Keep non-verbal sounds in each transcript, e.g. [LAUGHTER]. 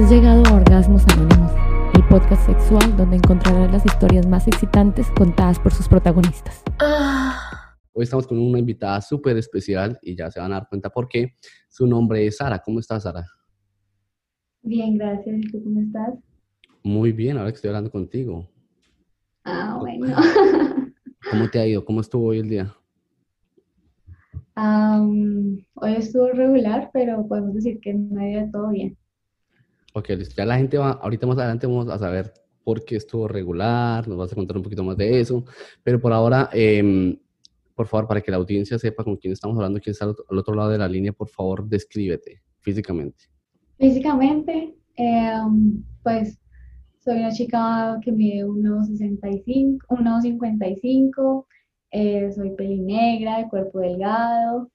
Has llegado a Orgasmos Anónimos, el podcast sexual donde encontrarás las historias más excitantes contadas por sus protagonistas. Hoy estamos con una invitada súper especial y ya se van a dar cuenta por qué. Su nombre es Sara. ¿Cómo estás, Sara? Bien, gracias. ¿Y tú cómo estás? Muy bien, ahora que estoy hablando contigo. Ah, bueno. [LAUGHS] ¿Cómo te ha ido? ¿Cómo estuvo hoy el día? Hoy estuvo regular, pero podemos decir que no ha ido todo bien. Ok, listo. Ya la gente va, ahorita más adelante vamos a saber por qué estuvo regular, nos vas a contar un poquito más de eso, pero por ahora, em, por favor, para que la audiencia sepa con quién estamos hablando, quién está al otro, lado de la línea, por favor, descríbete físicamente. Físicamente, em, pues soy una chica que mide 1,65, 1,55, eh, soy pelinegra, de cuerpo delgado.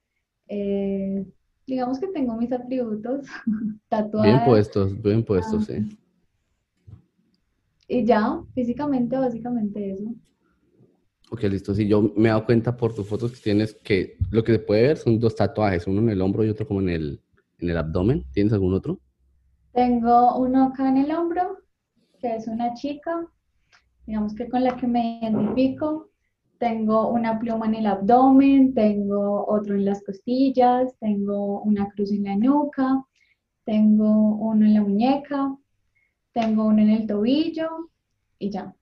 eh, digamos que tengo mis atributos [LAUGHS] Bien tatuadas. puestos, bien puestos, Ah. sí. Y ya, físicamente, básicamente eso. Ok, listo. Sí, yo me he dado cuenta por tus fotos que tienes que lo que se puede ver son dos tatuajes, uno en el hombro y otro como en el, en el abdomen. ¿Tienes algún otro? Tengo uno acá en el hombro, que es una chica, digamos que con la que me identifico. Tengo una pluma en el abdomen, tengo otro en las costillas, tengo una cruz en la nuca, tengo uno en la muñeca, tengo uno en el tobillo y ya.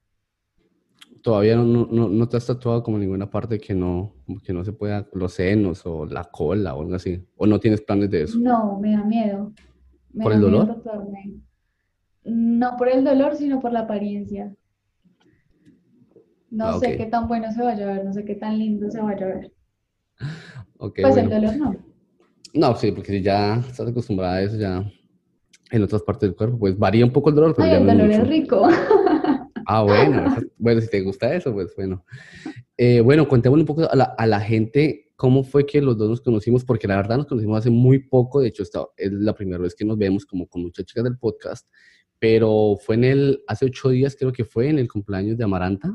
Todavía no, no, no- no te has tatuado como ninguna parte que no, que no se pueda, los senos o la cola o algo así. O no tienes planes de eso. No, me da miedo. Me ¿Por da el miedo dolor? tatuarme. No por el dolor, sino por la apariencia. No Ah, sé qué tan bueno se vaya a ver, no sé qué tan lindo se vaya a ver. Ok, Pues el dolor no. No, sí, porque si ya estás acostumbrada a eso, ya en otras partes del cuerpo, pues varía un poco el dolor, pero Ay, ya el dolor es rico. [LAUGHS] Ah, bueno, bueno, si te gusta eso, pues bueno. Eh, bueno, contémosle un poco a la, a la gente cómo fue que los dos nos conocimos, porque la verdad nos conocimos hace muy poco, de hecho esta es la primera vez que nos vemos como con muchas chicas del podcast, pero fue en el, hace ocho días creo que fue en el cumpleaños de Amaranta.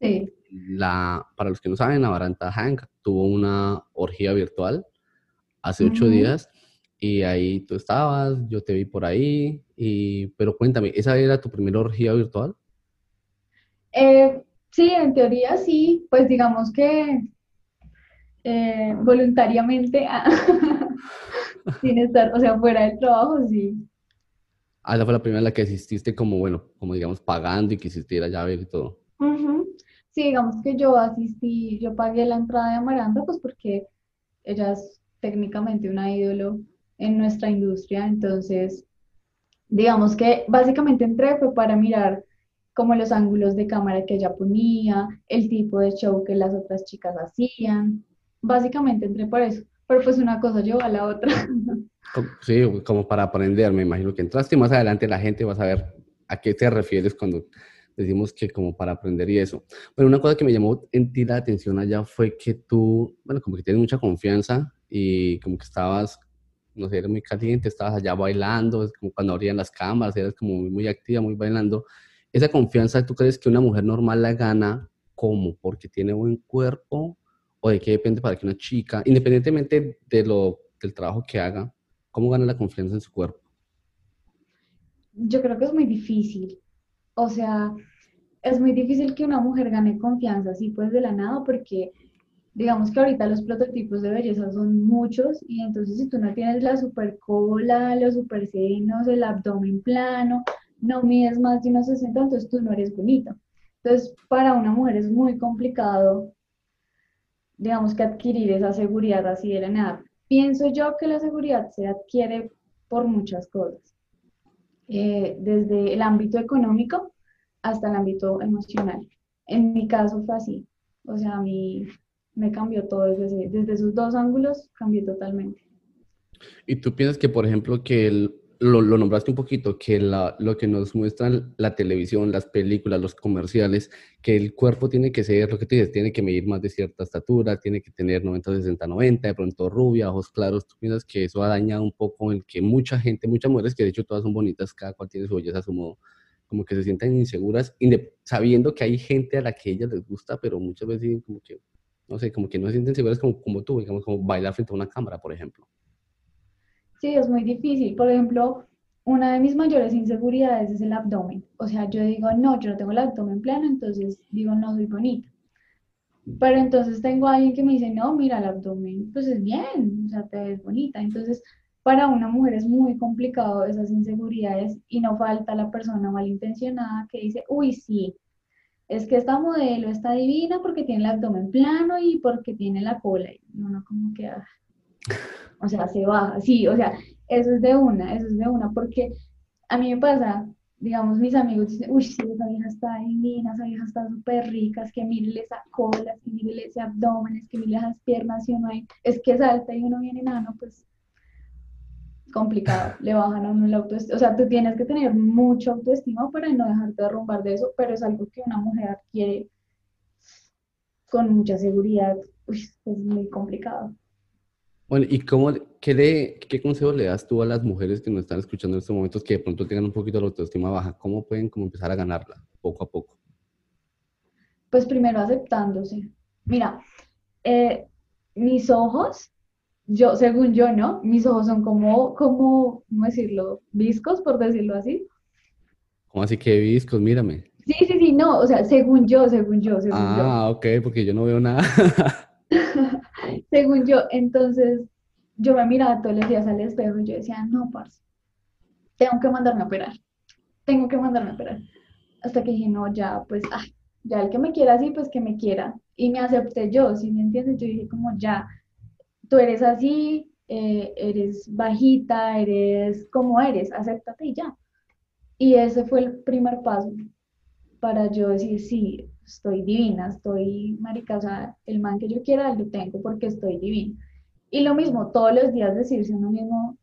Sí, La, para los que no saben, Amaranta Hank tuvo una orgía virtual hace ocho días y ahí tú estabas, yo te vi por ahí, y, pero cuéntame, ¿esa era tu primera orgía virtual? Eh, sí, en teoría sí, pues digamos que eh, voluntariamente, [LAUGHS] sin estar, o sea, fuera del trabajo, sí. Ah, esa fue la primera en la que asististe como, bueno, como digamos, pagando y que hiciste la llave y todo. Ujú. Sí, digamos que yo asistí, yo pagué la entrada de Amaranta, pues porque ella es técnicamente una ídolo en nuestra industria, entonces, digamos que básicamente entré fue para mirar como los ángulos de cámara que ella ponía, el tipo de show que las otras chicas hacían, básicamente entré por eso, pero pues una cosa llevó a la otra. [LAUGHS] Sí, como para aprender, me imagino que entraste y más adelante la gente va a saber a qué te refieres cuando decimos que como para aprender y eso. Bueno, una cosa que me llamó en ti la atención allá fue que tú, bueno, como que tienes mucha confianza y como que estabas, no sé, eres muy caliente, estabas allá bailando, es como cuando abrían las cámaras, eras como muy, muy activa, muy bailando. Esa confianza, ¿tú crees que una mujer normal la gana cómo? ¿Porque tiene buen cuerpo? ¿O de qué depende para que una chica, independientemente de lo, del trabajo que haga, cómo gana la confianza en su cuerpo? Yo creo que es muy difícil. O sea, es muy difícil que una mujer gane confianza así pues de la nada porque digamos que ahorita los prototipos de belleza son muchos y entonces si tú no tienes la super cola, los super senos, el abdomen plano, no mides más de unos 60, entonces tú no eres bonita. Entonces, para una mujer es muy complicado, digamos que adquirir esa seguridad así de la nada. Pienso yo que la seguridad se adquiere por muchas cosas eh, desde el ámbito económico hasta el ámbito emocional. En mi caso fue así, o sea, a mí me cambió todo desde, desde esos dos ángulos, cambió totalmente. ¿Y tú piensas que, por ejemplo, que el- lo, lo nombraste un poquito, que la- lo que nos muestran la televisión, las películas, los comerciales, que el cuerpo tiene que ser, lo que tú dices, tiene que medir más de cierta estatura, tiene que tener 90, 60, 90, de pronto rubia, ojos claros, ¿tú piensas que eso ha dañado un poco el que mucha gente, muchas mujeres, que de hecho todas son bonitas, cada cual tiene su belleza a su modo, como que se sientan inseguras, sabiendo que hay gente a la que ellas les gusta, pero muchas veces como que, no sé, como que no se sienten seguras como, como tú, digamos, como bailar frente a una cámara, por ejemplo. Sí, es muy difícil. Por ejemplo, una de mis mayores inseguridades es el abdomen. O sea, yo digo, no, yo no tengo el abdomen plano, entonces digo, no soy bonita. Pero entonces tengo a alguien que me dice, no, mira, el abdomen, pues es bien, o sea, te ves bonita. Entonces, para una mujer es muy complicado esas inseguridades y no falta la persona malintencionada que dice, uy, sí, es que esta modelo está divina porque tiene el abdomen plano y porque tiene la cola. Y uno como que, ah, o sea, se baja, sí, o sea, eso es de una, eso es de una, porque a mí me pasa, digamos, mis amigos dicen, uy, sí, esa vieja está divina, esa vieja está súper rica, es que mírele esa cola, es que mírele ese abdomen, es que mírele esas piernas, y uno hay, es que salta y uno viene nano, pues complicado, le bajan a uno el autoestima, o sea, tú tienes que tener mucho autoestima para no dejarte derrumbar de eso, pero es algo que una mujer adquiere con mucha seguridad, uy, es muy complicado. Bueno, ¿y cómo, qué, le, qué consejo le das tú a las mujeres que nos están escuchando en estos momentos que de pronto tengan un poquito de autoestima baja? ¿Cómo pueden como empezar a ganarla poco a poco? Pues primero aceptándose. Mira, eh, mis ojos, yo, según yo, ¿no? Mis ojos son como, como, ¿cómo decirlo? Viscos, por decirlo así. ¿Cómo así que viscos? Mírame. Sí, sí, sí, no, o sea, según yo, según yo, según yo. Ah, ok, porque yo no veo nada. [LAUGHS] según yo, entonces yo me miraba todos los días al espejo y yo decía, no, parce, tengo que mandarme a operar, tengo que mandarme a operar. Hasta que dije, no, ya, pues, ya el que me quiera así, pues que me quiera. Y me acepté yo, si me entiendes? Yo dije, como ya, tú eres así, eh, eres bajita, eres como eres, acéptate y ya. Y ese fue el primer paso para yo decir, sí, estoy divina, estoy marica, o sea, el man que yo quiera lo tengo porque estoy divina. Y lo mismo, todos los días decirse uno mismo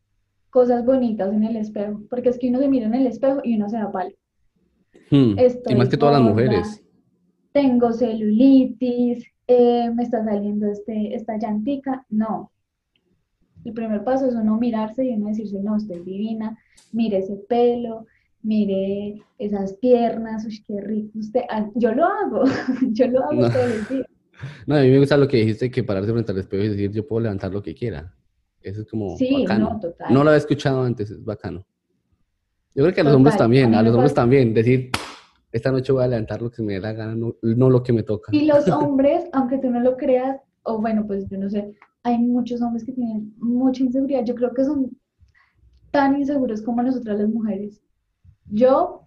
cosas bonitas en el espejo, porque es que uno se mira en el espejo y uno se da palo. Hmm, y más que todas las mujeres. Tengo celulitis, eh, me está saliendo este, esta llantica. No. El primer paso es uno mirarse y uno decirse, no, estoy divina, mire ese pelo, mire esas piernas, uy, qué rico usted. Ah, yo lo hago, [LAUGHS] yo lo hago no. todos los días. No, a mí me gusta lo que dijiste, que pararse frente al espejo y decir, yo puedo levantar lo que quiera. Eso es como sí, bacano. No, total. no lo había escuchado antes, es bacano. Yo creo que a los hombres también, a, los hombres también, decir, esta noche voy a levantar lo que me dé la gana, no, no lo que me toca. Y los [LAUGHS] hombres, aunque tú no lo creas, o bueno, pues yo no sé, hay muchos hombres que tienen mucha inseguridad. Yo creo que son tan inseguros como nosotras las mujeres. Yo,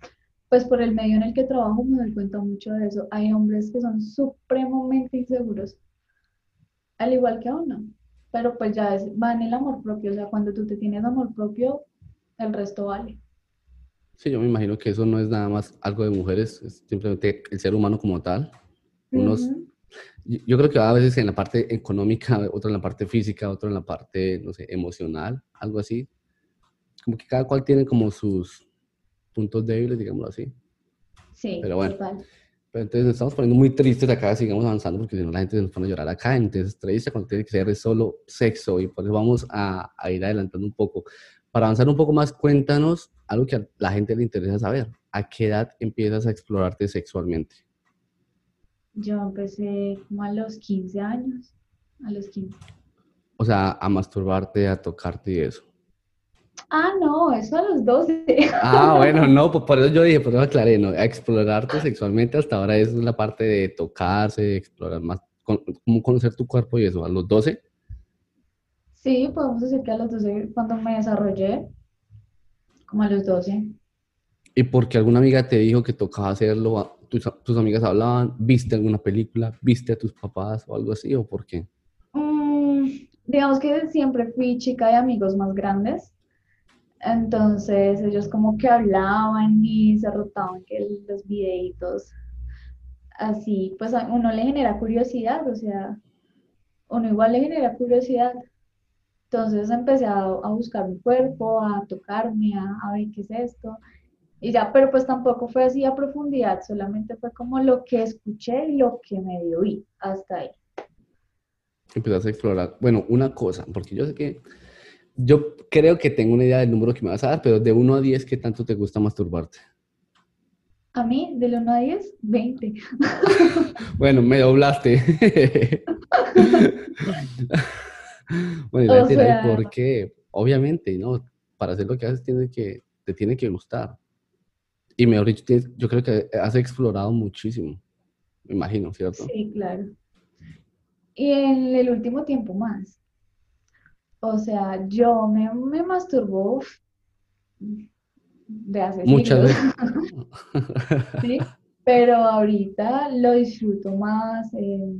pues por el medio en el que trabajo, me doy cuenta mucho de eso. Hay hombres que son supremamente inseguros, al igual que uno. Pero pues ya es, va en el amor propio. O sea, cuando tú te tienes amor propio, el resto vale. Sí, yo me imagino que eso no es nada más algo de mujeres, es simplemente el ser humano como tal. Unos, uh -huh. Yo creo que va a veces en la parte económica, [LAUGHS] otro en la parte física, otro en la parte, no sé, emocional, algo así. Como que cada cual tiene como sus, puntos débiles, digámoslo así. Sí, pero bueno. Total. Pero entonces nos estamos poniendo muy tristes acá, sigamos avanzando, porque si no la gente se nos pone a llorar acá. Entonces, triste cuando tiene que ser solo sexo, y por eso vamos a, a, ir adelantando un poco. Para avanzar un poco más, cuéntanos algo que a la gente le interesa saber. ¿A qué edad empiezas a explorarte sexualmente? Yo empecé como a los 15 años, a los 15. O sea, a masturbarte, a tocarte y eso. Ah, no, eso a los 12. Ah, [LAUGHS] bueno, no, pues por eso yo dije, por eso aclaré, ¿no? A explorarte sexualmente hasta ahora es la parte de tocarse, explorar más, cómo conocer tu cuerpo y eso, a los 12. Sí, podemos decir que a los 12, cuando me desarrollé, como a los 12. ¿Y porque alguna amiga te dijo que tocaba hacerlo? ¿Tus, tus amigas hablaban? ¿Viste alguna película? ¿Viste a tus papás o algo así? ¿O por qué? Mm, digamos que siempre fui chica de amigos más grandes. Entonces ellos como que hablaban y se rotaban que los videitos así, pues a uno le genera curiosidad, o sea, uno igual le genera curiosidad. Entonces empecé a, a buscar mi cuerpo, a tocarme, a, a, ver qué es esto. Y ya, pero pues tampoco fue así a profundidad, solamente fue como lo que escuché y lo que me oí, hasta ahí. Empezaste a explorar, bueno, una cosa, porque yo sé que yo creo que tengo una idea del número que me vas a dar, pero de 1 a 10, ¿qué tanto te gusta masturbarte? A mí, del 1 a 10, 20. [LAUGHS] bueno, me doblaste. [LAUGHS] bueno, y la o sea... ¿por qué? Obviamente, ¿no? Para hacer lo que haces tienes que te tiene que gustar. Y mejor dicho, yo creo que has explorado muchísimo, me imagino, ¿cierto? Sí, claro. Y en el último tiempo más. O sea, yo me, me masturbo de hace Muchas veces. [LAUGHS] ¿Sí? Pero ahorita lo disfruto más, eh,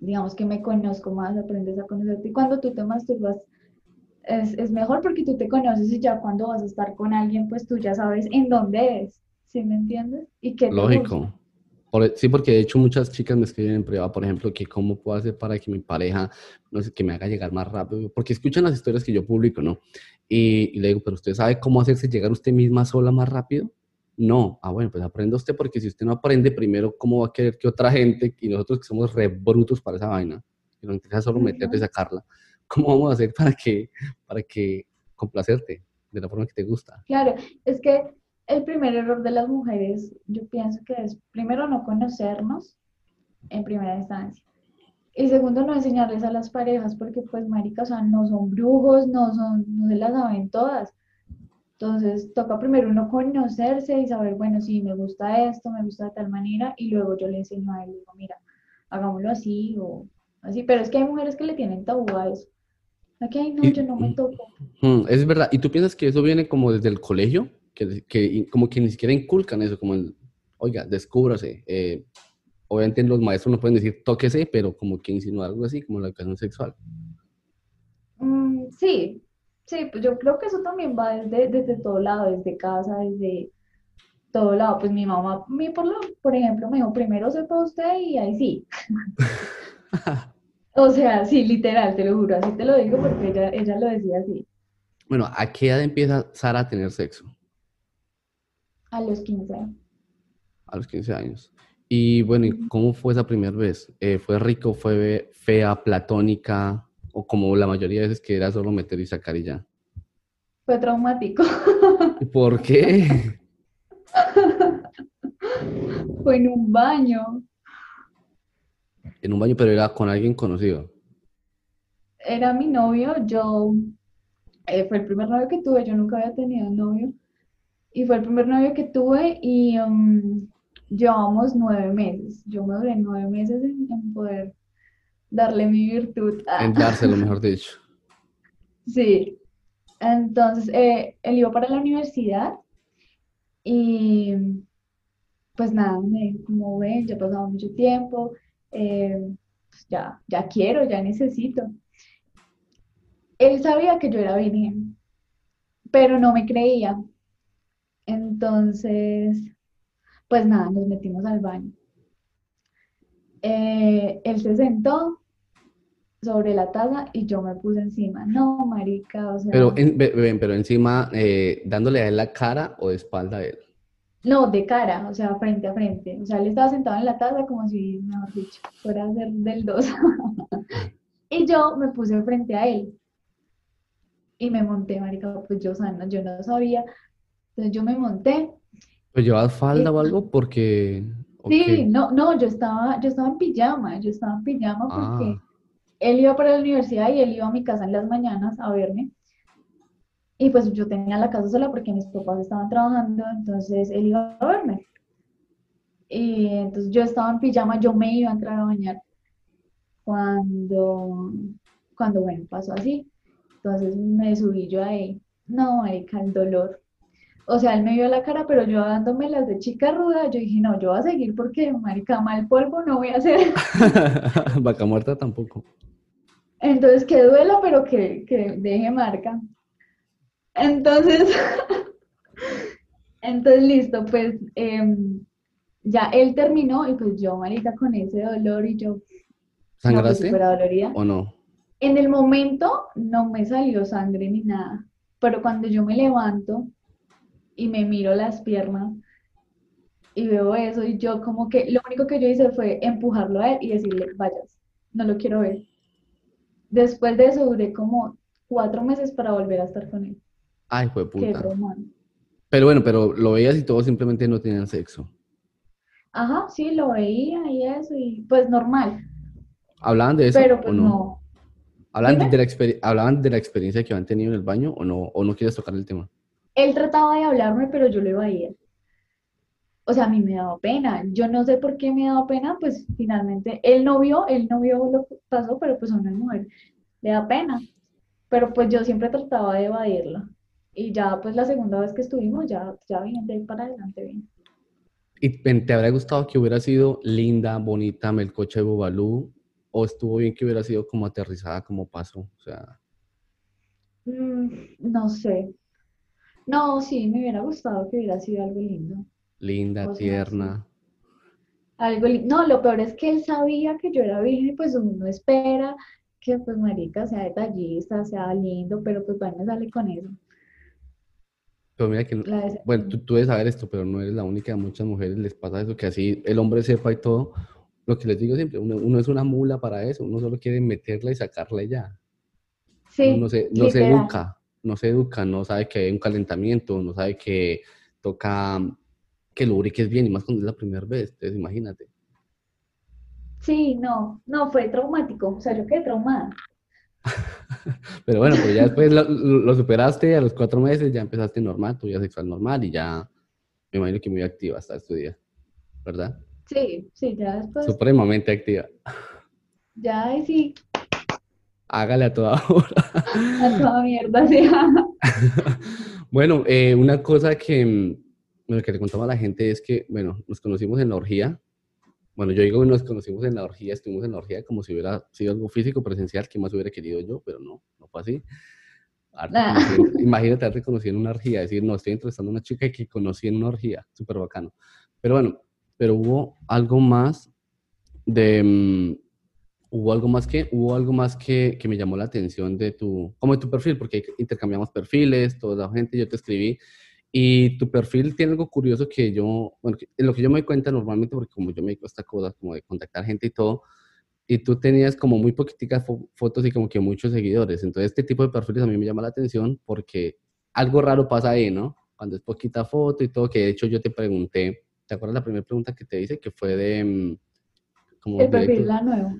digamos que me conozco más, aprendes a conocerte. Y cuando tú te masturbas, es, es, mejor porque tú te conoces y ya cuando vas a estar con alguien, pues tú ya sabes en dónde es, ¿sí me entiendes? Y qué Lógico. E, sí, porque de hecho muchas chicas me escriben en privado, por ejemplo, que cómo puedo hacer para que mi pareja, no sé, que me haga llegar más rápido, porque escuchan las historias que yo publico, ¿no? Y, y le digo, pero usted sabe cómo hacerse llegar usted misma sola más rápido? No, ah, bueno, pues aprenda usted porque si usted no aprende primero, ¿cómo va a querer que otra gente, y nosotros que somos re brutos para esa vaina, que nos interesa solo meterte y sacarla, ¿cómo vamos a hacer para que, para que complacerte de la forma que te gusta? Claro, es que el primer error de las mujeres, yo pienso que es primero no conocernos en primera instancia. Y segundo, no enseñarles a las parejas porque pues marica, o sea, no son brujos, no son, no se las saben todas. Entonces, toca primero uno conocerse y saber, bueno, si me gusta esto, me gusta de tal manera, y luego yo le enseño a él, digo, mira, hagámoslo así o así, pero es que hay mujeres que le tienen tabú a eso. Aquí, ay, no, yo no me toco. Es verdad, ¿y tú piensas que eso viene como desde el colegio? Que, que como que ni siquiera inculcan eso, como el, oiga, descúbrase. Eh, obviamente los maestros no pueden decir tóquese, pero como que insinúa algo así, como la educación sexual. Mm, sí, Sí, pues yo creo que eso también va desde, desde todo lado, desde casa, desde todo lado. Pues mi mamá, mi, por, lo, por ejemplo, me dijo, primero sepa usted y ahí sí. [LAUGHS] o sea, sí, literal, te lo juro, así te lo digo porque ella, ella lo decía así. Bueno, ¿a qué edad empieza Sara a tener sexo? A los 15. A los 15 años. Y bueno, ¿y cómo fue esa primera vez? Eh, ¿Fue rico, fue fea, platónica? O como la mayoría de veces que era solo meter y sacar y ya? Fue traumático. ¿Por qué? [LAUGHS] Fue en un baño. En un baño, pero era con alguien conocido. Era mi novio, yo, eh, fue el primer novio que tuve, yo nunca había tenido novio. Y fue el primer novio que tuve y um, llevamos nueve meses. Yo me duré nueve meses en poder darle mi virtud. En dárselo, mejor [LAUGHS] dicho. Sí. Entonces, eh, él iba para la universidad y pues nada, me como ven, ya pasado mucho tiempo, eh, pues ya, ya quiero, ya necesito. Él sabía que yo era virgen, pero no me creía. Entonces, pues nada, nos metimos al baño. Eh, él se sentó sobre la taza y yo me puse encima. No, marica, o sea... Pero, pero encima, eh, dándole a él la cara o de espalda a él. No, de cara, o sea, frente a frente. O sea, él estaba sentado en la taza como si, mejor dicho, fuera a ser del dos. [LAUGHS] y yo me puse frente a él. Y me monté, marica, pues yo, o yo no sabía. Entonces yo me monté. ¿Pues llevas falda o algo? Porque... Sí, no, no, yo estaba, yo estaba en pijama, yo estaba en pijama porque... Él iba para la universidad y él iba a mi casa en las mañanas a verme. Y pues yo tenía la casa sola porque mis papás estaban trabajando, entonces él iba a verme. Y entonces yo estaba en pijama, yo me iba a entrar a bañar. Cuando, cuando bueno, pasó así. Entonces me subí yo ahí. No, marica, el dolor. O sea, él me vio la cara, pero yo dándome las de chica ruda, yo dije, no, yo voy a seguir porque, marica, mal polvo no voy a hacer. [LAUGHS] Vaca muerta tampoco. Entonces, que duela, pero que, deje marca. Entonces, [LAUGHS] entonces listo, pues em, ya él terminó y pues yo, marica, con ese dolor y yo... Pues, ¿Sangraste? ¿O no? En el momento no me salió sangre ni nada, pero cuando yo me levanto y me miro las piernas y veo eso y yo como que lo único que yo hice fue empujarlo a él y decirle, vayas, no lo quiero ver. Después de eso duré como cuatro meses para volver a estar con él. Ay, fue puta. Qué pero bueno, pero lo veías y todos simplemente no tenían sexo. Ajá, sí, lo veía y eso, y pues normal. ¿Hablaban de eso? Pero pues no? ¿Hablaban de, la ¿Hablaban de la experiencia que habían tenido en el baño o no, o no quieres tocar el tema? él trataba de hablarme, pero yo le ir. O sea, a mí me daba pena. Yo no sé por qué me daba pena, pues finalmente él no vio, él no vio lo que pasó, pero pues a una mujer le da pena. Pero pues yo siempre trataba de evadirla. Y ya pues la segunda vez que estuvimos, ya, ya bien, de ahí para adelante bien. ¿Y te habría gustado que hubiera sido linda, bonita, Melcocha de Bubalú? ¿O estuvo bien que hubiera sido como aterrizada, como pasó? O sea... Mm, no sé. No, sí, me hubiera gustado que hubiera sido algo lindo. Linda, tierna. Algo No, lo peor es que él sabía que yo era virgen y pues uno espera que pues marica sea detallista, sea lindo, pero pues bueno, sale con eso. Pero mira que, bueno, tú, tú, debes saber esto, pero no eres la única, a muchas mujeres les pasa eso, que así el hombre sepa y todo, lo que les digo siempre, uno, es una mula para eso, uno solo quiere meterla y sacarla ya. Sí, no se, no se educa, no se educa, no sabe que hay un calentamiento, no sabe que toca que lubriques bien, y más cuando es la primera vez, entonces imagínate. Sí, no, no, fue traumático, o sea, yo quedé traumada. [LAUGHS] Pero bueno, pues ya después lo, superaste, a los cuatro meses ya empezaste normal, tu vida sexual normal y ya me imagino que muy activa hasta este día, ¿verdad? Sí, sí, ya después. Supremamente activa. Ya, sí. Hágale a toda [LAUGHS] hora. A toda mierda, sí. [LAUGHS] bueno, eh, una cosa que, lo que le contaba a la gente es que, bueno, nos conocimos en la orgía, bueno, yo digo que nos conocimos en la orgía, estuvimos en la orgía como si hubiera sido algo físico, presencial, que más hubiera querido yo, pero no, no fue así. Ah. Imagínate haberte conocido en una orgía, decir, no, estoy entrevistando a una chica que conocí en una orgía, súper bacano. Pero bueno, pero hubo algo más de, mm, hubo algo más que, hubo algo más que, que me llamó la atención de tu, como de tu perfil, porque intercambiamos perfiles, toda la gente, yo te escribí, y tu perfil tiene algo curioso que yo, bueno, en lo que yo me doy cuenta normalmente, porque como yo me dedico a esta cosa, como de contactar gente y todo, y tú tenías como muy poquitas fotos y como que muchos seguidores. Entonces, este tipo de perfiles a mí me llama la atención porque algo raro pasa ahí, ¿no? Cuando es poquita foto y todo, que de hecho yo te pregunté, ¿te acuerdas la primera pregunta que te hice? Que fue de... Mm, como el perfil de nuevo.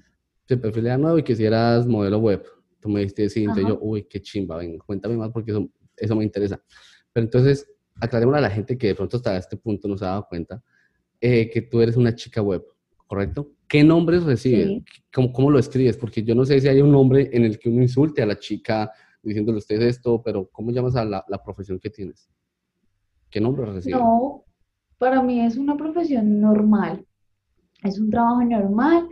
El perfil de nuevo y que si eras modelo web. Tú me dijiste, sí, entonces yo, uy, qué chimba, venga, cuéntame más porque eso, eso me interesa. Pero entonces, aclaremos a la gente que de pronto hasta este punto no se ha dado cuenta, eh, que tú eres una chica web, ¿correcto? ¿Qué nombres recibes? ¿Cómo, ¿Cómo, lo escribes? Porque yo no sé si hay un nombre en el que uno insulte a la chica diciéndole usted esto, pero ¿cómo llamas a la, la profesión que tienes? ¿Qué nombre recibes? No, para mí es una profesión normal. Es un trabajo normal.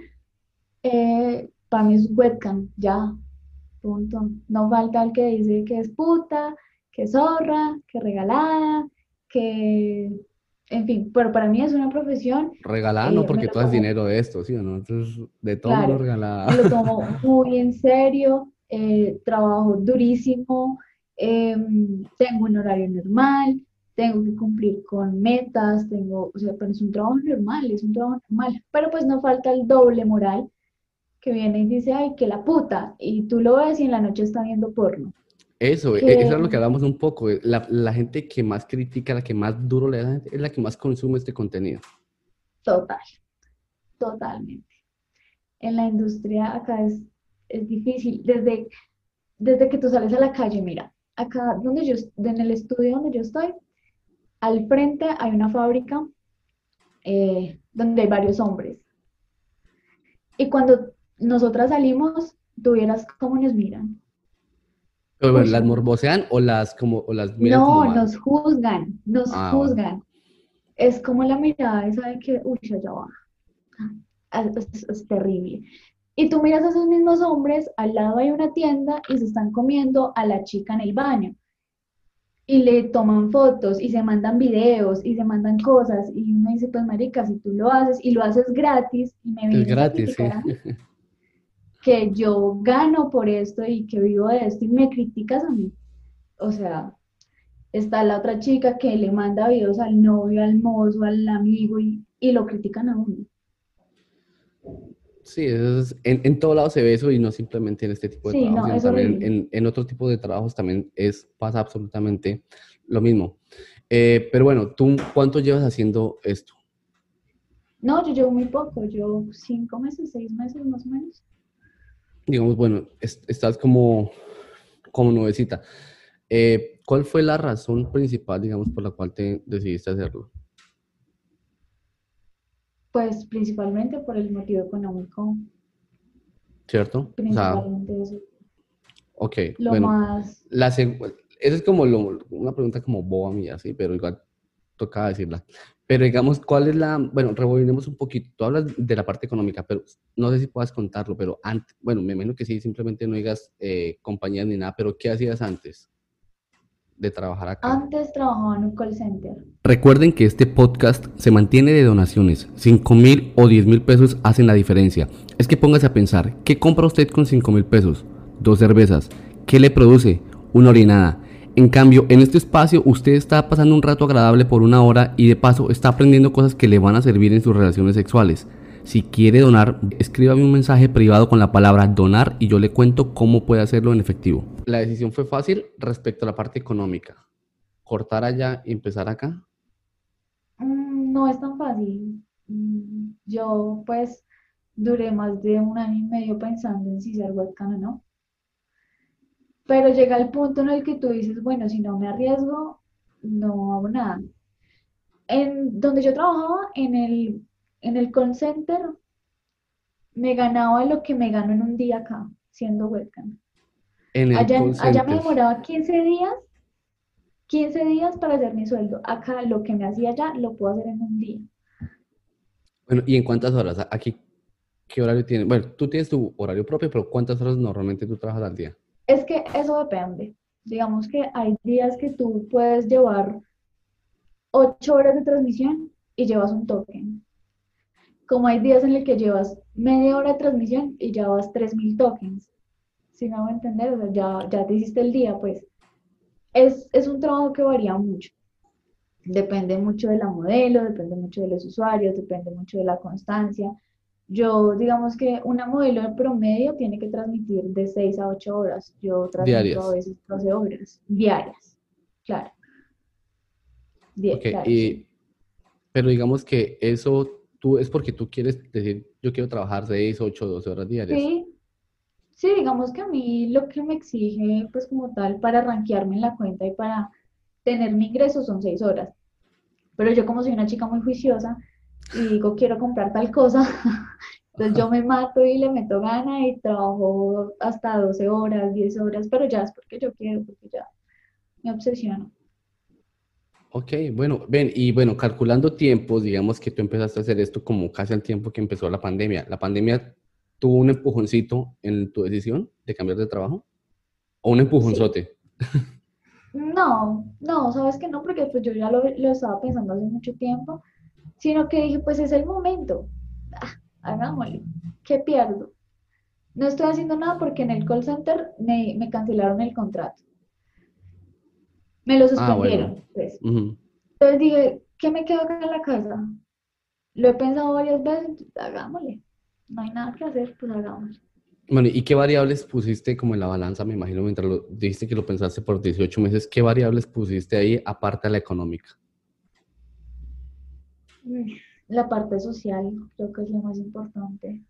Eh, para mí es webcam, ya, punto. No falta el que dice que es puta, que zorra, que regalada, que, en fin, pero para mí es una profesión. Regalada no porque tú haces dinero de esto, ¿sí o no? Entonces, de todo claro, regalada. Me lo [LAUGHS] tomo muy en serio, eh, trabajo durísimo, em, tengo un horario normal, tengo que cumplir con metas, tengo, o sea, pero es un trabajo normal, es un trabajo normal, pero pues no falta el doble moral que viene y dice, ay, que la puta, y tú lo ves y en la noche está viendo porno. Eso, e, eso es lo que hablamos un poco. Eh, la, la, gente que más critica, la que más duro le da, es la que más consume este contenido. Total, totalmente. En la industria acá es, es difícil. Desde, desde que tú sales a la calle, mira, acá donde yo, en el estudio donde yo estoy, al frente hay una fábrica eh, donde hay varios hombres. Y cuando nosotras salimos, tuvieras cómo nos miran ¿Las morbosean o las como o las miran No, nos juzgan, nos ah, juzgan. Es como la mirada esa de que, uy, ya va. Ah, es, terrible. Y tú miras a esos mismos hombres, al lado hay una tienda y se están comiendo a la chica en el baño. Y le toman fotos y se mandan videos y se mandan cosas. Y uno dice, pues marica, si tú lo haces y lo haces gratis y me es gratis, sí [LAUGHS] que yo gano por esto y que vivo de esto y me criticas a mí. O sea, está la otra chica que le manda videos al novio, al mozo, al amigo y, lo critican a uno. Sí, es, en, en todo lado se ve eso y no simplemente en este tipo de trabajos, también en, en, otro tipo de trabajos también es, pasa absolutamente lo mismo. Eh, pero bueno, ¿tú cuánto llevas haciendo esto? No, yo llevo muy poco, yo cinco meses, seis meses más o menos digamos, bueno, estás como, como nuevecita. Eh, ¿Cuál fue la razón principal, digamos, por la cual te decidiste hacerlo? Pues principalmente por el motivo económico. ¿Cierto? Principalmente eso. Ok, Lo bueno, más, la esa es como lo- una pregunta como boba mía, sí, pero igual tocaba decirla. Pero digamos, ¿cuál es la, bueno, rebobinemos un poquito, tú hablas de la parte económica, pero no sé si puedas contarlo, pero antes, bueno, me imagino que sí, simplemente no digas eh, compañías ni nada, pero ¿qué hacías antes de trabajar acá? antes trabajaba en un call center. Recuerden que este podcast se mantiene de donaciones. 5 mil o 10 mil pesos hacen la diferencia. Es que póngase a pensar, ¿qué compra usted con 5 mil pesos? Dos cervezas. ¿Qué le produce? Una orinada. En cambio, en este espacio usted está pasando un rato agradable por una hora y de paso está aprendiendo cosas que le van a servir en sus relaciones sexuales. Si quiere donar, escríbame un mensaje privado con la palabra donar y yo le cuento cómo puede hacerlo en efectivo. La decisión fue fácil respecto a la parte económica. Cortar allá y empezar acá. Mm, No es tan fácil. Mm, Yo pues duré más de un año y medio pensando en si ser webcam o no. Pero llega el punto en el que tú dices, bueno, si no me arriesgo, no hago nada. En donde yo trabajaba, en el, en el call center, me ganaba lo que me gano en un día acá, siendo webcam. En el Allá, allá me demoraba 15 días, 15 días para hacer mi sueldo. Acá lo que me hacía allá lo puedo hacer en un día. Bueno, ¿y en cuántas horas? Aquí, ¿qué horario tienes? Bueno, tú tienes tu horario propio, pero ¿cuántas horas normalmente tú trabajas al día? Es que eso depende. Digamos que hay días que tú puedes llevar 8 horas de transmisión y llevas un token. Como hay días en el que llevas media hora de transmisión y llevas 3000 tokens. ¿Sí me hago entender? Ya, ya te hiciste el día, pues. Es, es un trabajo que varía mucho. Depende mucho de la modelo, depende mucho de los usuarios, depende mucho de la constancia. Yo, digamos que una modelo de promedio tiene que transmitir de 6 a 8 horas. Yo transmito Diarias. a veces 12 horas diarias, claro. Y, sí. pero digamos que eso tú es porque tú quieres decir, yo quiero trabajar 6, 8, 12 horas diarias. Sí, sí, digamos que a mí lo que me exige, pues como tal, para rankearme en la cuenta y para tener mi ingreso son 6 horas. Pero yo como soy una chica muy juiciosa y digo, quiero comprar tal cosa, [LAUGHS] entonces yo me mato y le meto gana y trabajo hasta 12 horas, 10 horas, pero ya es porque yo quiero, porque ya me obsesiono. Ok, bueno, ven, y bueno, calculando tiempos, digamos que tú empezaste a hacer esto como casi al tiempo que empezó la pandemia. ¿La pandemia tuvo un empujoncito en tu decisión de cambiar de trabajo? ¿O un empujonzote? No, no, sabes que no, porque pues yo ya lo, lo estaba pensando hace mucho tiempo, sino que dije, pues es el momento, ah, hagámosle, ¿qué pierdo? No estoy haciendo nada porque en el call center me, me cancelaron el contrato, me lo Ah, bueno. suspendieron, pues. Entonces dije, ¿qué me quedo acá en la casa? Lo he pensado varias veces, hagámosle, no hay nada que hacer, pues hagámosle. Bueno, ¿y qué variables pusiste como en la balanza? Me imagino mientras lo dijiste que lo pensaste por 18 meses, ¿qué variables pusiste ahí aparte de la económica? La parte social creo que es lo más importante.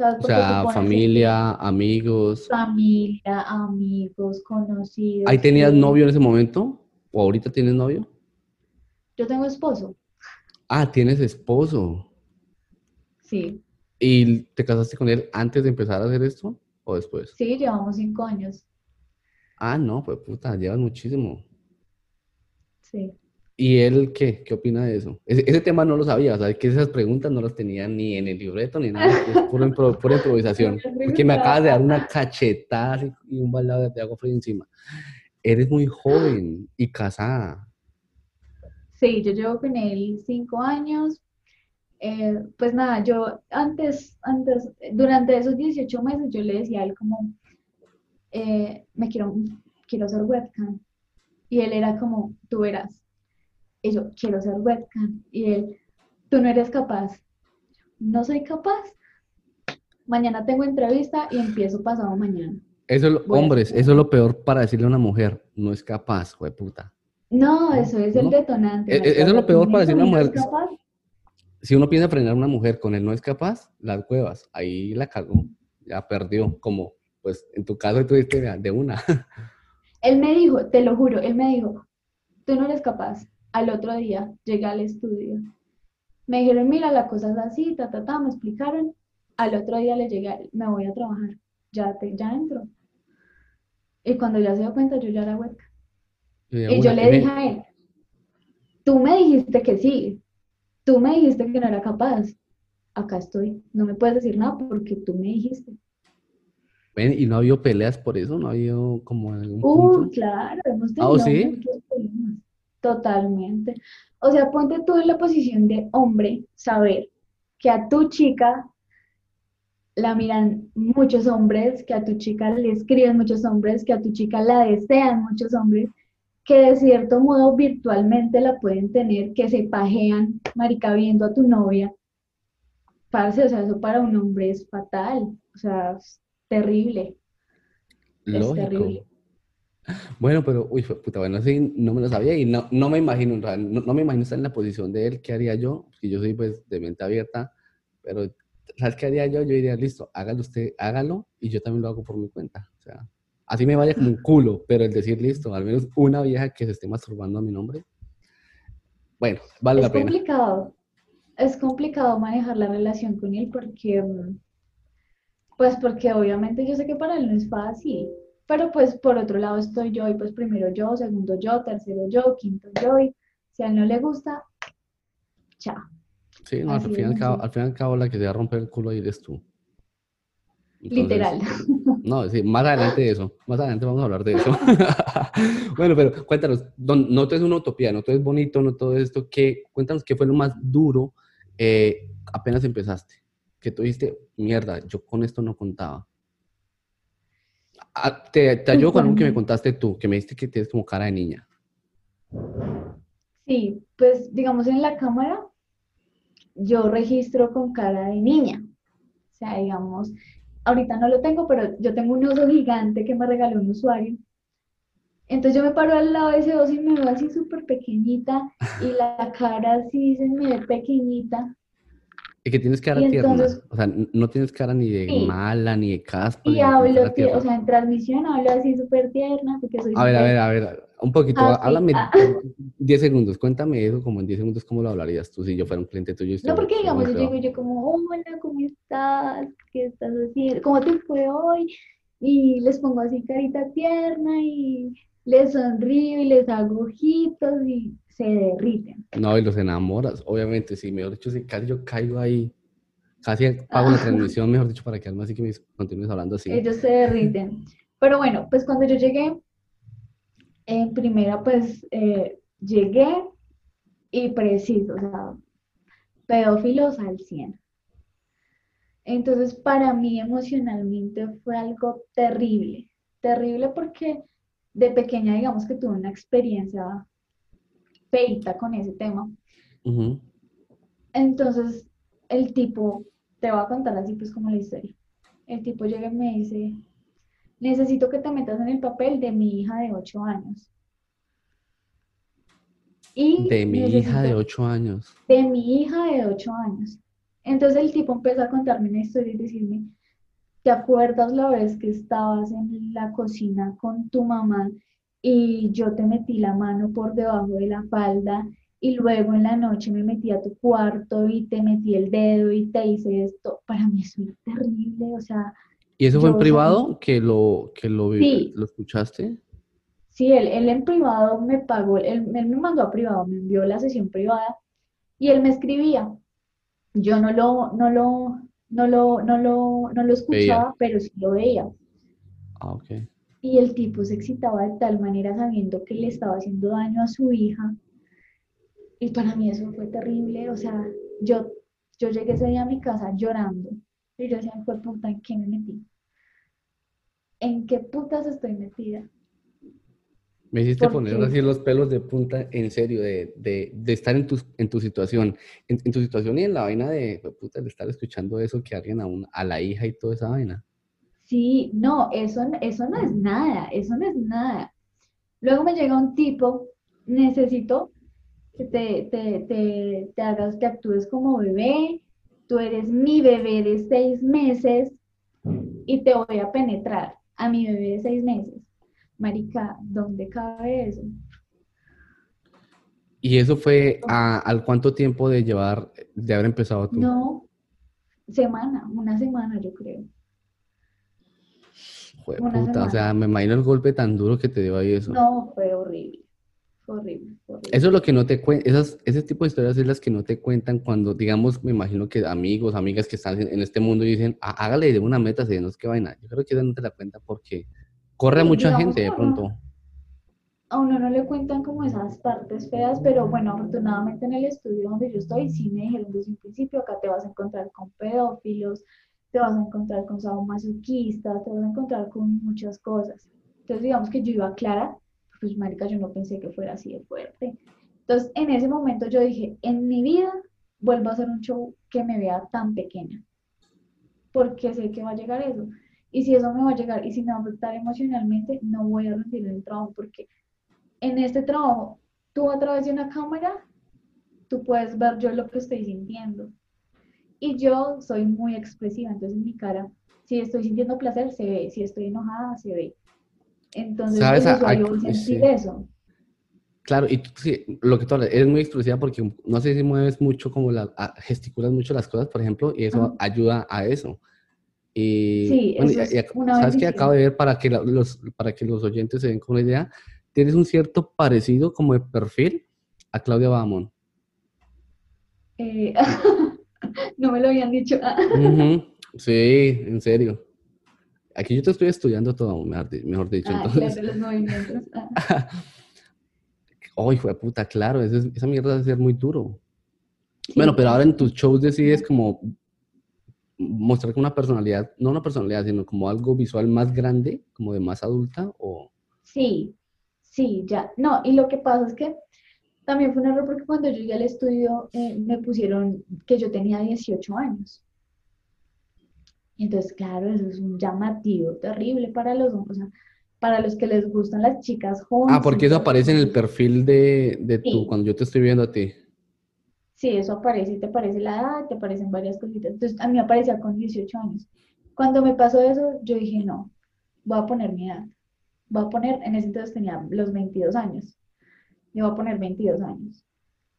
O sea, familia, amigos. familia, amigos, conocidos. ¿Ahí tenías novio en ese momento? ¿O ahorita tienes novio? Yo tengo esposo, Ah, tienes esposo. sí, ¿Y te casaste con él antes de empezar a hacer esto o después? sí, llevamos cinco años, Ah, no, pues puta, llevas muchísimo. sí. ¿Y él qué? ¿Qué opina de eso? Ese, ese tema no lo sabía, o sea, que esas preguntas no las tenía ni en el libreto ni nada, es [LAUGHS] pura improvisación. Porque me acabas de dar una cachetada y un balado de agua fría encima. Eres muy joven y casada. Sí, yo llevo con él cinco años. Eh, pues nada, yo antes, antes, durante esos 18 meses yo le decía a él como, eh, me quiero, quiero ser webcam. Y él era como, tú verás. Y yo, quiero ser webcam. Y él, tú no eres capaz. No soy capaz. Mañana tengo entrevista y empiezo pasado mañana. Eso es lo- hombres, eso es lo peor para decirle a una mujer. No es capaz, puta. No, eso es el ¿No? detonante. E- e- eso es lo peor para decirle a una mujer. "¿No eres capaz?". Si uno piensa frenar a una mujer con él no es capaz, las cuevas, ahí la cagó, ya perdió, como pues en tu caso tú dijiste "Vea, de una. [LAUGHS] Él me dijo, te lo juro, él me dijo, tú no eres capaz. Al otro día llegué al estudio. Me dijeron, mira, la cosa es así, ta, ta, ta, me explicaron. Al otro día le llegué, me voy a trabajar. Ya, te, ya entro. Y cuando ya se dio cuenta, yo ya era hueca. Y yo le dije a él, tú me dijiste que sí, tú me dijiste que no era capaz. Acá estoy, no me puedes decir nada porque tú me dijiste. ¿Y no ha habido peleas por eso? ¿No ha habido como algún uh, claro, hemos ¿Ah, tenido muchos problemas. Totalmente. O sea, ponte tú en la posición de hombre, saber que a tu chica la miran muchos hombres, que a tu chica le escriben muchos hombres, que a tu chica la desean muchos hombres, que de cierto modo virtualmente la pueden tener, que se pajean, marica, viendo a tu novia. Parce, o sea, eso para un hombre es fatal, o sea, es terrible. Es terrible. Bueno, pero, uy, puta, bueno, sí, no me lo sabía y no, no me imagino, no, no, me imagino estar en la posición de él, ¿qué haría yo? Porque yo soy, pues, de mente abierta, pero, ¿sabes qué haría yo? Yo diría, listo, hágalo usted, hágalo y yo también lo hago por mi cuenta. O sea, así me vaya como un culo, pero el decir, listo, al menos una vieja que se esté masturbando a mi nombre, bueno, vale la pena. Es complicado, es complicado manejar la relación con él porque, pues, porque obviamente yo sé que para él no es fácil pero pues por otro lado estoy yo y pues primero yo, segundo yo, tercero yo, quinto yo y si a él no le gusta, chao. Sí, no, al fin, y al, cabo, al fin y al cabo la que se va a romper el culo ahí eres tú. Literal. No, sí, más adelante de eso, más adelante vamos a hablar de eso. [LAUGHS] bueno, pero cuéntanos, no todo es una utopía, no todo es bonito, no todo esto, ¿qué, cuéntanos qué fue lo más duro eh, apenas empezaste, que tú dijiste, mierda, yo con esto no contaba. Ah, te, te ayudo con algo que me contaste tú, que me dijiste que tienes como cara de niña. Sí, pues digamos en la cámara yo registro con cara de niña. O sea, digamos, ahorita no lo tengo, pero yo tengo un oso gigante que me regaló un usuario. Entonces yo me paro al lado de ese oso y me veo así súper pequeñita y la cara así se me ve pequeñita. Y que tienes cara tierna. O sea, no tienes cara ni de mala, ni de caspa. Y hablo, o sea, en transmisión hablo así súper tierna, porque soy A ver, a ver, a ver, un poquito, ah, háblame 10 ah. segundos, cuéntame eso, como en 10 segundos, ¿cómo lo hablarías tú si yo fuera un cliente tuyo? no, porque digamos, yo llego yo como, hola, ¿cómo estás? ¿Qué estás haciendo? ¿Cómo te fue hoy? Y les pongo así carita tierna y les sonrío y les hago ojitos y se derriten. No, y los enamoras, obviamente, sí, mejor dicho, si casi yo caigo ahí, casi pago la ah. transmisión, mejor dicho, para que así que me continúes hablando así. Ellos se derriten. Pero bueno, pues cuando yo llegué, en primera, pues eh, llegué y preciso, o sea, pedófilos al 100. Entonces, para mí emocionalmente fue algo terrible, terrible porque de pequeña, digamos que tuve una experiencia feita con ese tema. Entonces, el tipo, te voy a contar así pues como la historia. El tipo llega y me dice, necesito que te metas en el papel de mi hija de 8 años. Y de mi hija de 8 años. De mi hija de 8 años. Entonces el tipo empezó a contarme una historia y decirme, ¿te acuerdas la vez que estabas en la cocina con tu mamá y yo te metí la mano por debajo de la falda y luego en la noche me metí a tu cuarto y te metí el dedo y te hice esto. Para mí eso es terrible, o sea... ¿Y eso fue en privado que lo, que lo, lo escuchaste? Sí, él, él, en privado me pagó, él, me mandó a privado, me envió la sesión privada y él me escribía. Yo no lo, no lo, no lo, no lo, no lo escuchaba, pero sí lo veía. Ah, ok. Y el tipo se excitaba de tal manera sabiendo que le estaba haciendo daño a su hija. Y para mí eso fue terrible. O sea, yo, yo llegué ese día a mi casa llorando. Y yo decía, fue puta, ¿en qué me metí? ¿En qué putas estoy metida? Me hiciste poner así los pelos de punta, en serio, de, de, de estar en tu, en tu situación. En, tu situación y en la vaina de, puta, de estar escuchando eso que alguien a, a la hija y toda esa vaina. Sí, no, eso, eso no es nada, eso no es nada. Luego me llega un tipo, necesito que te, te, te, te hagas que actúes como bebé, tú eres mi bebé de seis meses y te voy a penetrar a mi bebé de seis meses. Marica, ¿dónde cabe eso? ¿Y eso fue a, al cuánto tiempo de llevar, de haber empezado tú? No, semana, una semana yo creo. Joder, una puta, o sea, me imagino el golpe tan duro que te dio ahí eso. No, fue horrible, fue horrible, horrible. Eso es lo que no te cuentan, ese tipo de historias es las que no te cuentan cuando, digamos, me imagino que amigos, amigas que están en, en este mundo dicen, "Ah, hágale de una meta, si no es que vaina. Yo creo que esa no te la cuenta porque corre a Sí, mucha gente de pronto. a uno no le cuentan como esas partes feas, pero bueno, afortunadamente en el estudio donde yo estoy, sí me dijeron desde un principio, acá te vas a encontrar con pedófilos, te vas a encontrar con sadomasoquistas, te vas a encontrar con muchas cosas. Entonces, digamos que yo iba clara, pues marica, yo no pensé que fuera así de fuerte. Entonces, en ese momento yo dije, en mi vida vuelvo a hacer un show que me vea tan pequeña, porque sé que va a llegar eso. Y si eso me va a llegar y si me va a afectar emocionalmente, no voy a rendir en el trabajo, porque en este trabajo, tú a través de una cámara, tú puedes ver yo lo que estoy sintiendo. Y yo soy muy expresiva, entonces mi cara, si estoy sintiendo placer, se ve, si estoy enojada, se ve. Entonces, ¿Sabes? a sentir sí. eso. Claro, y tú, sí, lo que tú hablas, eres muy expresiva porque no sé si mueves mucho, como la, gesticulas mucho las cosas, por ejemplo, y eso Ajá. ayuda a eso. Y, Sí, bueno, eso y- es y ac- una ¿sabes qué? bendición. Acabo de ver para que la- los, para que los oyentes se den con una idea. Tienes un cierto parecido como de perfil a Claudia Bahamón. Eh, [LAUGHS] no me lo habían dicho. Ujú, [LAUGHS] Sí, en serio. Aquí yo te estoy estudiando todo, mejor, di- mejor dicho. Ah, Entonces, claro, los movimientos. Ah, [LAUGHS] hijo de puta, claro, esa, es- esa mierda debe ser muy duro. sí, Bueno, pero ahora en tus shows decides como mostrar una personalidad, no una personalidad, sino como algo visual más grande, como de más adulta, o... Sí, sí, ya. No, y lo que pasa es que también fue un error porque cuando yo llegué al estudio eh, me pusieron que yo tenía 18 años. Entonces, claro, eso es un llamativo terrible para los, o sea, para los que les gustan las chicas jóvenes. Ah, porque eso aparece en el perfil de, de Sí. cuando yo te estoy viendo a ti. Sí, eso aparece y te aparece la edad, te aparecen varias cositas. Entonces, a mí me aparecía con 18 años. Cuando me pasó eso, yo dije, no, voy a poner mi edad. Voy a poner, en ese entonces tenía los 22 años. Yo voy a poner 22 años.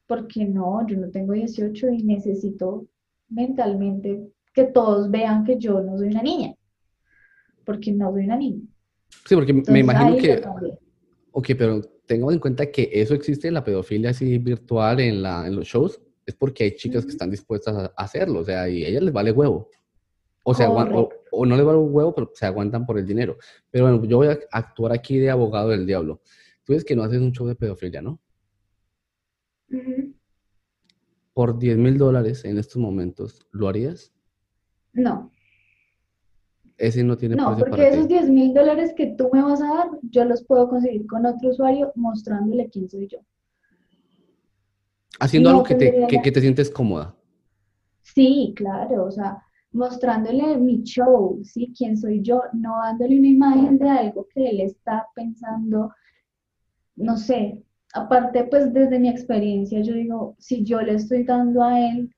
Porque no, yo no tengo 18 y necesito mentalmente que todos vean que yo no soy una niña. Porque no soy una niña. Sí, porque me Entonces, imagino ahí que, ok, pero tengamos en cuenta que eso existe, la pedofilia así virtual en, la, en los shows, es porque hay chicas que están dispuestas a hacerlo, o sea, y a ellas les vale huevo. O, se o, no les vale huevo, pero se aguantan por el dinero. Pero bueno, yo voy a actuar aquí de abogado del diablo. Tú dices que no haces un show de pedofilia, ¿no? Por 10 mil dólares en estos momentos, ¿lo harías? No, Ese no tiene no, porque para ti. esos 10 mil dólares que tú me vas a dar, yo los puedo conseguir con otro usuario mostrándole quién soy yo. Haciendo no algo que te, tendría que, te sientes cómoda. Sí, claro, o sea, mostrándole mi show, ¿sí? ¿Quién soy yo? No dándole una imagen de algo que él está pensando, no sé. Aparte, pues desde mi experiencia, yo digo, si yo le estoy dando a él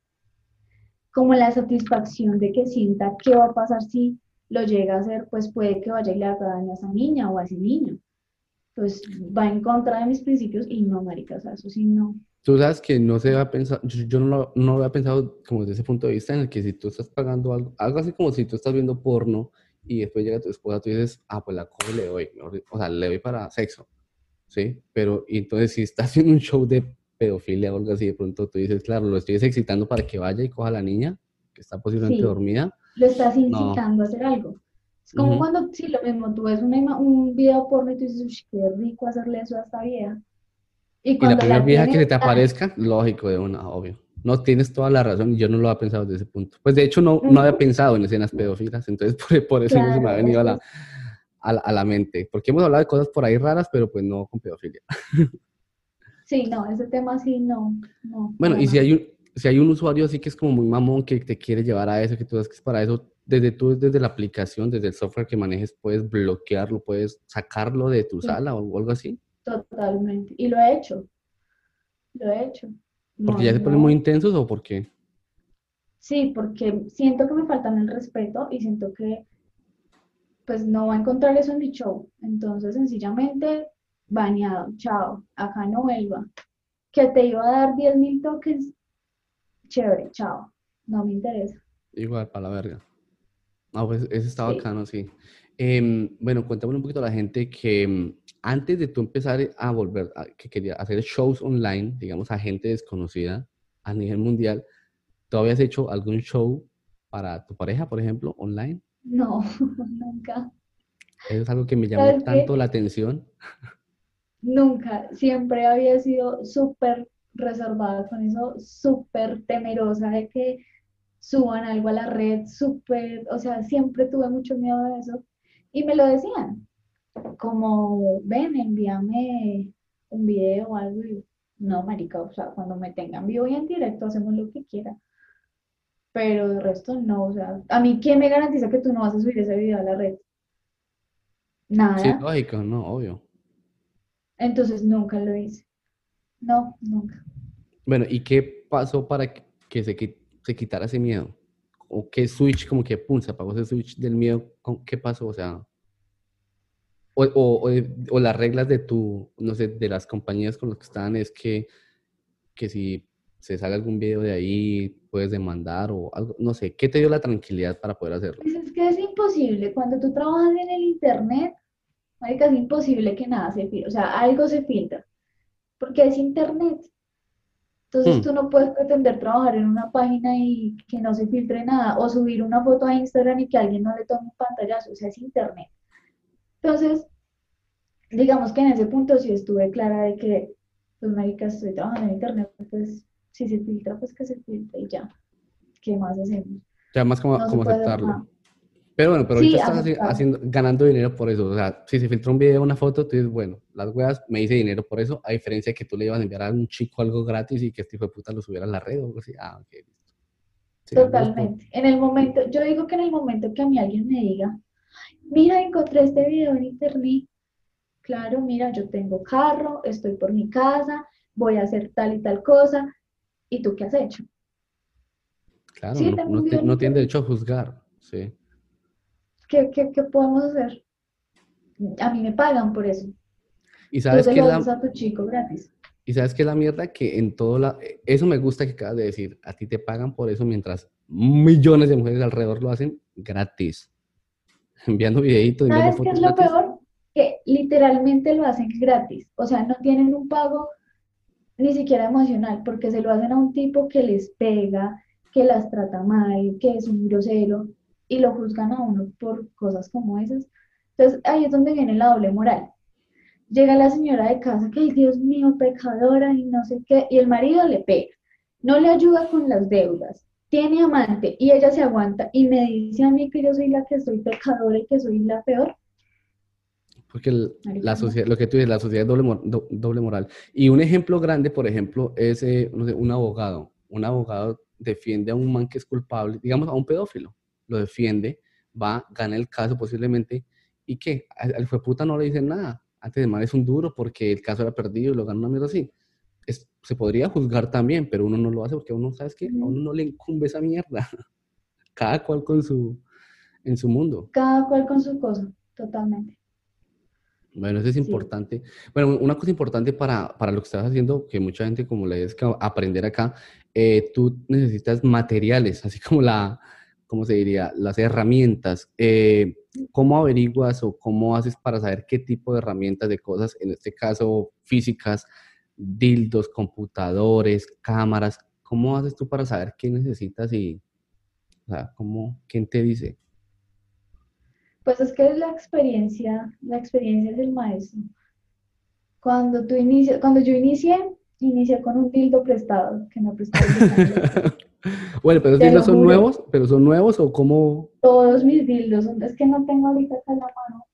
como la satisfacción de que sienta qué va a pasar si lo llega a hacer, pues puede que vaya y le haga daño a esa niña o a ese niño. Pues va en contra de mis principios y no, marica, o sea, eso sí, no. Tú sabes que no se había pensado, yo, yo no, lo, no lo había pensado como desde ese punto de vista en el que si tú estás pagando algo, algo así como si tú estás viendo porno y después llega tu esposa, tú dices, ah, pues la cojo y le doy, o sea, le doy para sexo, ¿sí? Pero y entonces si estás [LAUGHS] haciendo un show de pedofilia o algo así, de pronto tú dices, claro, lo estoy excitando para que vaya y coja a la niña que está posiblemente Sí. dormida. lo estás No. incitando a hacer algo. Es como Ujú. cuando, sí, lo mismo, tú ves una un video porno y tú dices, "Ush, qué rico hacerle eso a esta vieja. Y Y la primera la vieja que se te aparezca, lógico, de una, obvio. No tienes toda la razón, y yo no lo había pensado desde ese punto. Pues de hecho no, no había pensado en escenas pedófilas, entonces [LAUGHS] por, por eso no se me ha venido a la, a, la, a la mente. Porque hemos hablado de cosas por ahí raras, pero pues no con pedofilia. [LAUGHS] sí, no, ese tema sí, no, no. Bueno, y si hay un, si hay un usuario así que es como muy mamón, que te quiere llevar a eso, que tú sabes que es para eso, desde tú, desde la aplicación, desde el software que manejes, puedes bloquearlo, puedes sacarlo de tu Sí. sala o algo así. Totalmente. Y lo he hecho, lo he hecho. Porque No, ya se ponen no. muy intensos o por qué. Sí, porque siento que me faltan el respeto y siento que pues no va a encontrar eso en mi show. Entonces, sencillamente, bañado, chao, acá no vuelva. Que te iba a dar 10 mil tokens, chévere, chao, no me interesa. Igual, para la verga. Ah, pues ese está bacano, sí. Em, bueno, cuéntame un poquito a la gente que em, antes de tú empezar a volver, que quería hacer shows online, digamos, a gente desconocida a nivel mundial, ¿tú habías hecho algún show para tu pareja, por ejemplo, online? No, [LAUGHS] nunca. Eso es algo que me llamó tanto la atención. Nunca, siempre había sido súper reservada con eso, súper temerosa de que suban algo a la red, súper, o sea, siempre tuve mucho miedo de eso. Y me lo decían, como, ven, envíame un video o algo. Y, no, marica, o sea, cuando me tengan vivo y en directo hacemos lo que quiera. Pero de resto no, o sea, a mí, ¿quién me garantiza que tú no vas a subir ese video a la red? Nada. Sí, lógico, no, obvio. Entonces nunca lo hice. No, nunca. Bueno, ¿y qué pasó para que se, se quitara ese miedo? ¿O qué switch, como que pum, se apagó ese switch del miedo? ¿Qué pasó? O sea, o, o, o, las reglas de tu, no sé, de las compañías con las que están es que, que si se sale algún video de ahí, puedes demandar o algo, no sé, ¿qué te dio la tranquilidad para poder hacerlo? Pues es que es imposible, cuando tú trabajas en el internet, es imposible que nada se filtre, o sea, algo se filtra, porque es internet. Entonces hmm. tú no puedes pretender trabajar en una página y que no se filtre nada, o subir una foto a Instagram y que alguien no le tome un pantallazo, o sea, es internet. Entonces, digamos que en ese punto sí estuve clara de que, pues, marica, estoy trabajando en internet, pues, si se filtra, pues que se filtre y ya. ¿Qué más hacemos? Ya más como, aceptarlo. Pero bueno, pero ahorita estás haciendo, ganando dinero por eso. O sea, si se filtra un video, una foto, tú dices, bueno, las weas me hice dinero por eso, a diferencia de que tú le ibas a enviar a un chico algo gratis y que este hijo de puta lo subiera a la red o algo así. Ah, ok, listo. Totalmente. En el momento, yo digo que en el momento que a mí alguien me diga, mira, encontré este video en internet, claro, mira, yo tengo carro, estoy por mi casa, voy a hacer tal y tal cosa, ¿y tú qué has hecho? Claro, no, no, tiene derecho a juzgar, sí. ¿Qué, qué, qué podemos hacer? A mí me pagan por eso. Y sabes que la... a tu chico gratis. Y sabes que la mierda que en todo la... Eso me gusta que acabas de decir. A ti te pagan por eso mientras millones de mujeres alrededor lo hacen gratis. [LAUGHS] Enviando videitos, ¿Sabes qué es lo peor? Que literalmente lo hacen gratis. O sea, no tienen un pago ni siquiera emocional, porque se lo hacen a un tipo que les pega, que las trata mal, que es un grosero y lo juzgan a uno por cosas como esas. Entonces ahí es donde viene la doble moral. Llega la señora de casa que, ay Dios mío, pecadora y no sé qué, y el marido le pega, no le ayuda con las deudas, tiene amante y ella se aguanta y me dice a mí que yo soy la que soy pecadora y que soy la peor. Porque la sociedad, lo que tú dices, la sociedad es doble, doble moral. Y un ejemplo grande, por ejemplo, es eh, un abogado. Un abogado defiende a un man que es culpable, digamos a un pedófilo lo defiende, va, gana el caso posiblemente, y que al, fue puta no le dicen nada. Antes de mal es un duro porque el caso era perdido y lo ganó una mierda así. Se podría juzgar también, pero uno no lo hace porque uno, ¿sabes que A uno no le incumbe esa mierda. [LAUGHS] Cada cual con su, en su mundo. Cada cual con su cosa, totalmente. Bueno, eso es importante. Bueno, una cosa importante para, para, lo que estás haciendo, que mucha gente como le es que aprender acá, eh, tú necesitas materiales, así [LAUGHS] como la, ¿cómo se diría? Las herramientas. Eh, ¿Cómo averiguas o cómo haces para saber qué tipo de herramientas, de cosas, en este caso físicas, dildos, computadores, cámaras? ¿Cómo haces tú para saber qué necesitas y, o sea, ¿cómo, quién te dice? Pues es que la experiencia, la experiencia es el maestro. Cuando tú inicias, cuando yo inicié, inicié con un dildo prestado que me prestó. [LAUGHS] Bueno, pero los dildos son nuevos, pero son nuevos o cómo? Todos mis dildos es que no tengo ahorita acá la mano.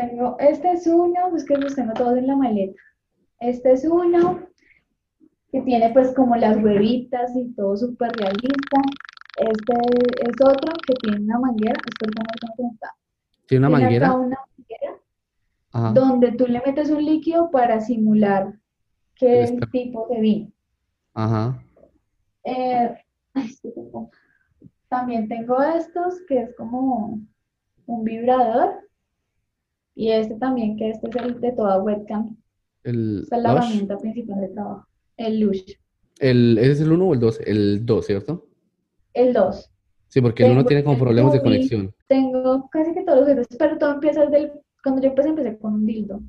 Tengo, este es uno, pues que los tengo todos en la maleta. Este es uno que tiene pues como las huevitas y todo súper realista. Este es otro que tiene una manguera, espero que no ¿Tiene una manguera? una manguera donde tú le metes un líquido para simular qué este. tipo de vino. Ajá. Eh, [LAUGHS] también tengo estos que es como un vibrador y este también, que este es el de toda webcam. El Esta es la Lush. herramienta principal de trabajo. El Lush. El, ¿Ese es el 1 o el 2? El 2, ¿cierto? El 2. Sí, porque el 1 Tengo tiene como problemas de conexión. Tengo casi que todos los juguetes, pero todo empieza desde. Cuando yo empecé, empecé con un dildo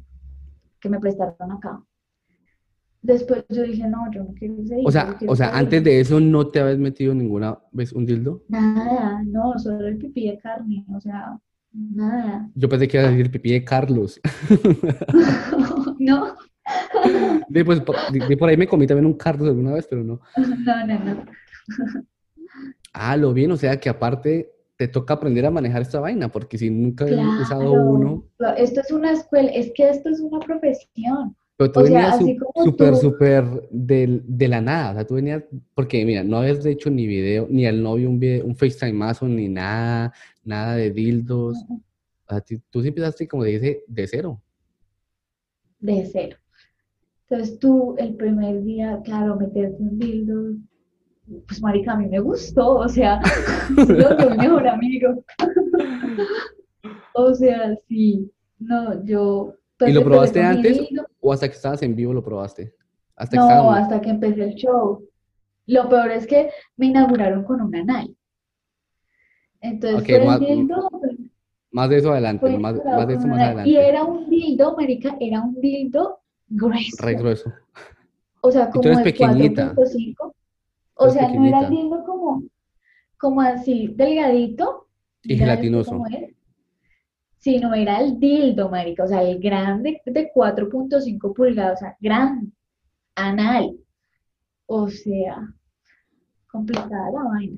que me prestaron acá. Después yo dije, no, yo no quiero dildo, O sea, o sea, antes de eso no te habías metido ninguna vez un dildo. Nada, no, solo el pipí de carne, o sea, nada. Yo pensé que iba a decir pipí de Carlos. [LAUGHS] No, De, pues, por, de- por ahí me comí también un Carlos alguna vez, pero no. no, no, no. Ah, lo bien, o sea que aparte te toca aprender a manejar esta vaina, porque si nunca habías usado Claro. uno, Esto es una escuela, es que esto es una profesión. pero tú O sea, venías así su- como súper, tú- súper de, la nada, o sea, tú venías, porque mira, no habías hecho ni video, ni al novio un, video, un FaceTimeazo, ni nada, nada de dildos, o sea, tú sí empezaste como dice, de cero. de cero. Entonces tú el primer día, claro, meterte un dildo, pues marica, a mí me gustó, o sea, [LAUGHS] lo que mi mejor amigo. [LAUGHS] O sea, sí, no, yo... pues, ¿Y lo probaste antes dildo. o hasta que estabas en vivo lo probaste? Hasta que estabas No, hasta que empecé el show. Lo peor es que me inauguraron con un anal. Entonces Ok, fue el más- dildo, Más de eso adelante, no, más, más de eso más adelante. Y era un dildo, marica, era un dildo grueso. Re grueso. O sea, como pequeñita. 4.5. O sea, no era el dildo como, como así delgadito. Y gelatinoso. Sino era el dildo, marica. O sea, el grande de 4.5 pulgadas. O sea, grande. Anal. O sea, complicada la vaina.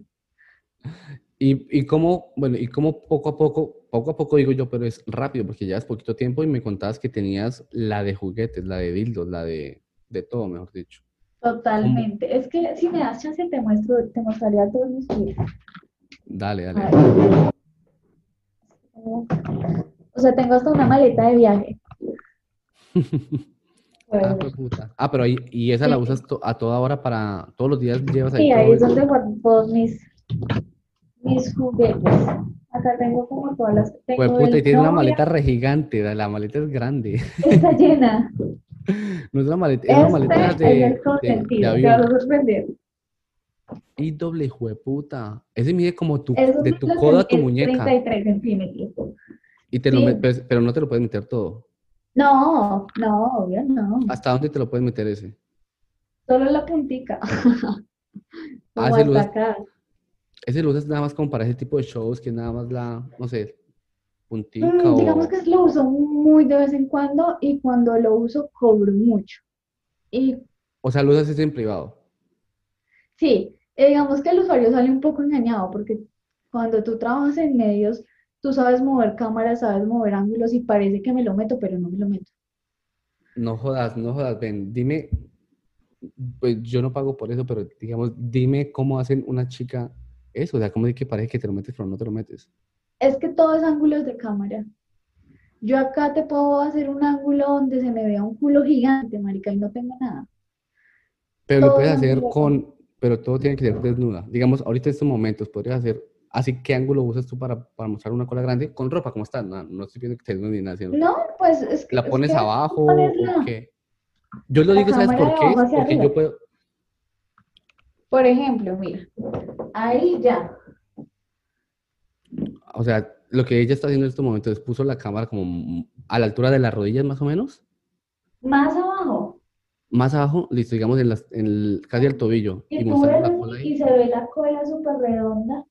Y, y cómo, bueno, y cómo poco a poco, poco a poco digo yo, pero es rápido porque ya es poquito tiempo y me contabas que tenías la de juguetes, la de dildos, la de, de todo, mejor dicho. Totalmente. Es que si me das chance te muestro, te mostraría todos mis juguetes. Dale, dale. O sea, tengo hasta una maleta de viaje. [LAUGHS] Ah, Pues, puta. Ah, pero ahí, y esa la usas to- a toda hora para, todos los días llevas ahí Sí, ahí es donde guardo todos mis, mis juguetes. Acá tengo como todas las. Fue Tengo puta, y tiene una maleta re gigante, la maleta es grande. Está [LAUGHS] llena. No es la maleta, es la maleta Este de, es el de, de Te vas a avión. sorprender. Y doble jueputa. Ese mide como tu, Eso de tu lo que codo a tu muñeca. 33 centímetros. Y te lo Sí. met- pues, pero no te lo puedes meter todo. No, no, obvio no. ¿Hasta dónde te lo puedes meter ese? Solo la puntica. [LAUGHS] Ah, Como lo hasta acá. Ese lo usas nada más como para ese tipo de shows, que es nada más la, no sé, puntica Mm, o... digamos que lo uso muy de vez en cuando y cuando lo uso cobro mucho. Y O sea, lo usas ese en privado. sí, eh, digamos que el usuario sale un poco engañado porque cuando tú trabajas en medios, tú sabes mover cámaras, sabes mover ángulos y parece que me lo meto, pero no me lo meto. No jodas, no jodas, ven, dime, pues yo no pago por eso, pero digamos, dime cómo hacen una chica eso, o sea, cómo es que parece que te lo metes, pero no te lo metes. Es que todo es ángulos de cámara. Yo acá te puedo hacer un ángulo donde se me vea un culo gigante, marica, y no tengo nada. Pero lo Todo puedes es hacer de con, pero todo tiene que ser desnuda. Digamos, ahorita en estos momentos podrías hacer, así, ¿qué ángulo usas tú para, para mostrar una cola grande? Con ropa, ¿cómo está? No, no estoy pidiendo que te desnudes ni nada, sino, No, pues es que, ¿la es pones que abajo o qué? Yo lo digo, ¿sabes por de qué? Porque yo arriba. puedo, Por ejemplo, mira, ahí ya. O sea, lo que ella está haciendo en estos momentos es puso la cámara como a la altura de las rodillas más o menos, Más abajo. más abajo, listo, digamos en las, en el- casi al tobillo Y y tú mostrar ves la cola así ahí. y se ve la cola súper redonda.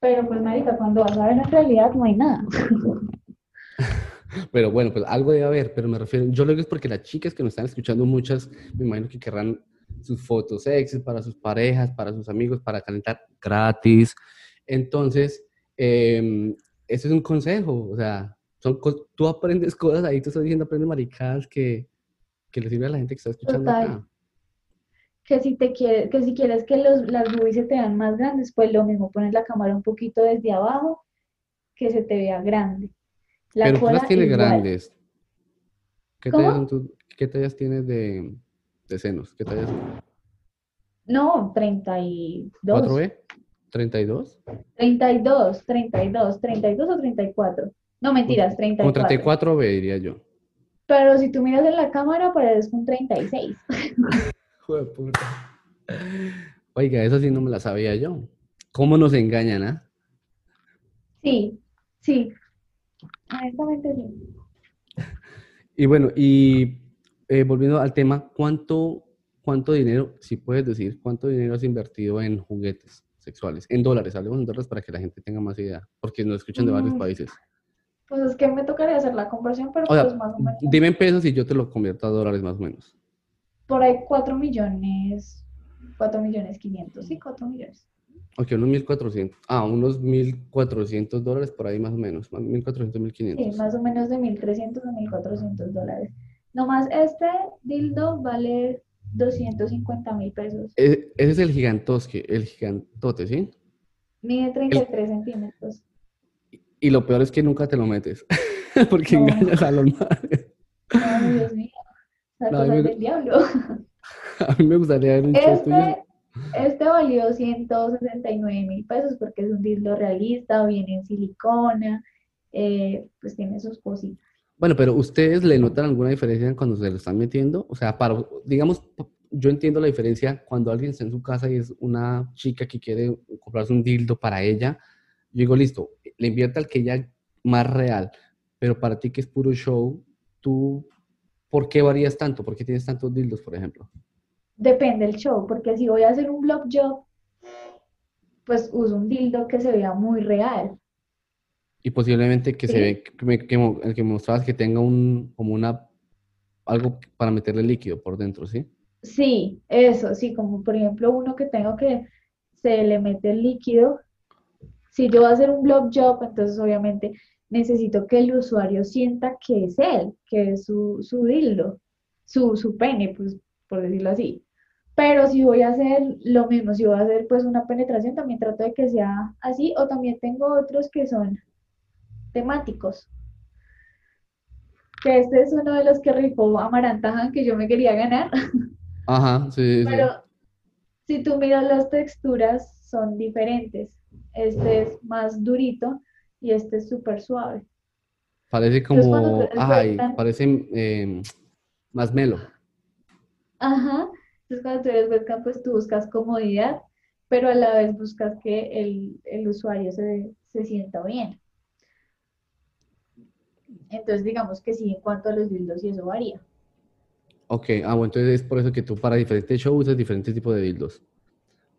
Pero pues, marica, cuando vas a ver en realidad no hay nada. [LAUGHS] Pero bueno, pues algo debe haber, pero me refiero, yo lo digo es porque las chicas que nos están escuchando, muchas, me imagino que querrán sus fotos sexys para sus parejas, para sus amigos, para calentar gratis. Entonces, eh, ese es un consejo, o sea, son tú aprendes cosas ahí, tú estás diciendo, aprende maricadas que, que le sirve a la gente que está escuchando Total. acá. Que si te quieres, que si quieres que los, las boobies se te vean más grandes, pues lo mismo, pones la cámara un poquito desde abajo, que se te vea grande. La Pero tú las tienes igual. grandes. ¿Qué ¿Cómo? tallas, son tus- qué tallas tienes de, de senos? ¿Qué tallas? No, 32. ¿4B? 32. 32, 32, 32 o 34. No, mentiras, Como 34. 34 B, diría yo. Pero si tú miras en la cámara, parece un 36. [LAUGHS] Hijo de puta. Oiga, eso sí no me la sabía yo. ¿Cómo nos engañan, ah? Sí, sí. Honestamente sí. [LAUGHS] Y bueno, y eh, volviendo al tema, ¿cuánto, ¿cuánto dinero, si puedes decir, cuánto dinero has invertido en juguetes sexuales? En dólares, hablemos en dólares para que la gente tenga más idea, porque nos escuchan de varios Mm. países. Pues es que me tocaría hacer la conversión, pero O sea, pues más o menos. dime en pesos y yo te lo convierto a dólares más o menos. Por ahí 4 millones, 4 millones 500, sí, 4 millones. Ok, unos 1400. Ah, unos 1400 dólares por ahí más o menos. más- 1400, Sí, 1500. más o menos de 1.300 a 1.400 dólares. Nomás este dildo vale 250 mil pesos. E- ese es el gigantosque, el gigantote, ¿sí? Mide 33 centímetros. Y lo peor es que nunca te lo metes, [LAUGHS] porque No. engañas a los [LAUGHS] madres. Ay, Dios mío. Las No, me- del diablo. [LAUGHS] A mí me gustaría ver un. Este, este valió 169 mil pesos porque es un dildo realista, viene en silicona, eh, pues tiene sus cositas. Bueno, pero ¿ustedes le notan alguna diferencia cuando se lo están metiendo? O sea, para, digamos, yo entiendo la diferencia cuando alguien está en su casa y es una chica que quiere comprarse un dildo para ella. Yo digo, listo, le invierte al que ella más real, pero para ti que es puro show, ¿tú por qué varías tanto? ¿Por qué tienes tantos dildos, por ejemplo? Depende del show, porque si voy a hacer un blog job, pues uso un dildo que se vea muy real. Y posiblemente que se ve, que, me- que el que me mostrabas que tenga un, como una, algo para meterle líquido por dentro, ¿sí? Sí, eso, sí, como por ejemplo uno que tengo que se le mete el líquido. Si yo voy a hacer un blog job, entonces obviamente necesito que el usuario sienta que es él, que es su, su dildo, su, su pene, pues por decirlo así. Pero si voy a hacer lo mismo, si voy a hacer pues una penetración, también trato de que sea así, o también tengo otros que son temáticos. Que este es uno de los que rifó Amarantajan que yo me quería ganar. [LAUGHS] Ajá, sí. Pero si tú miras las texturas, son diferentes. Este es más durito y este es súper suave. Parece como, ay, sueltan- parece eh, más melo. Ajá. Entonces cuando tú eres webcam, pues tú buscas comodidad, pero a la vez buscas que el, el usuario se, se sienta bien. Entonces digamos que sí, en cuanto a los dildos y eso varía. Ok, ah, bueno, entonces es por eso que tú para diferentes shows usas diferentes tipos de dildos.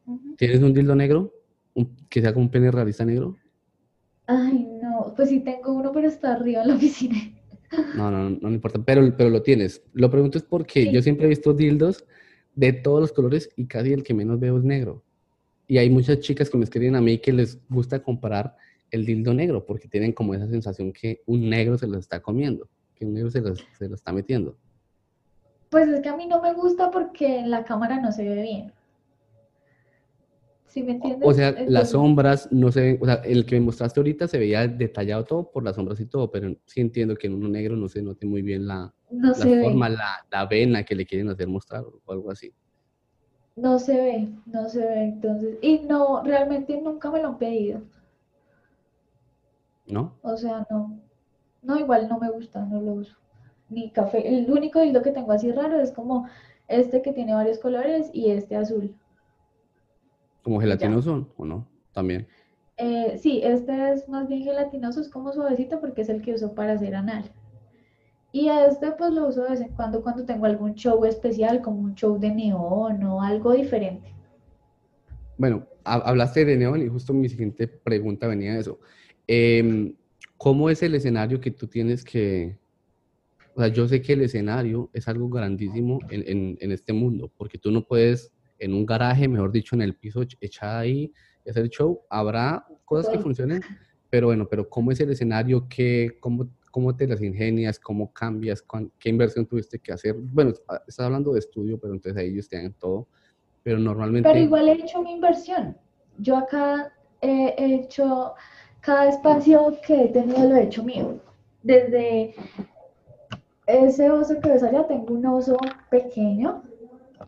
Ujú. ¿Tienes un dildo negro? Un- que sea como un pene realista negro? Ay, no, pues sí tengo uno, pero está arriba en la oficina. No, no, no, no importa, pero, pero lo tienes. Lo pregunto es porque Sí. yo siempre he visto dildos de todos los colores y casi el que menos veo es negro. Y hay muchas chicas que me escriben a mí que les gusta comprar el dildo negro porque tienen como esa sensación que un negro se lo está comiendo, que un negro se lo, se lo está metiendo. Pues es que a mí no me gusta porque en la cámara no se ve bien. ¿Sí me entiendes? O sea, las sombras no se ven, o sea, el que me mostraste ahorita se veía detallado todo por las sombras y todo, pero sí entiendo que en uno negro no se note muy bien la, no la ve, forma, la, la vena que le quieren hacer mostrar o algo así. no se ve, no se ve. Entonces, y no, realmente nunca me lo han pedido. ¿No? O sea, no, no, igual no me gusta, no lo uso. Ni café. El único dildo que tengo así raro es como este que tiene varios colores y este azul. Como gelatinoso o no, también. Eh, sí, este es más bien gelatinoso, es como suavecito porque es el que uso para hacer anal. Y a este pues lo uso de vez en cuando cuando tengo algún show especial, como un show de neón o algo diferente. Bueno, ha- hablaste de neón y justo mi siguiente pregunta venía de eso. Em, ¿cómo es el escenario que tú tienes que... O sea, yo sé que el escenario es algo grandísimo en, en- en este mundo, porque tú no puedes en un garaje, mejor dicho, en el piso ech- echada ahí y hacer show. Habrá cosas que funcionen, pero bueno, pero ¿cómo es el escenario? ¿Qué, cómo, ¿Cómo te las ingenias? ¿Cómo cambias? ¿Cuán- ¿Qué inversión tuviste que hacer? Bueno, ah, estás hablando de estudio, pero entonces ahí ellos te dan todo, pero normalmente... Pero igual he hecho mi inversión. Yo acá eh, he hecho, cada espacio que he tenido lo he hecho mío. Desde ese oso que ves allá, tengo un oso pequeño,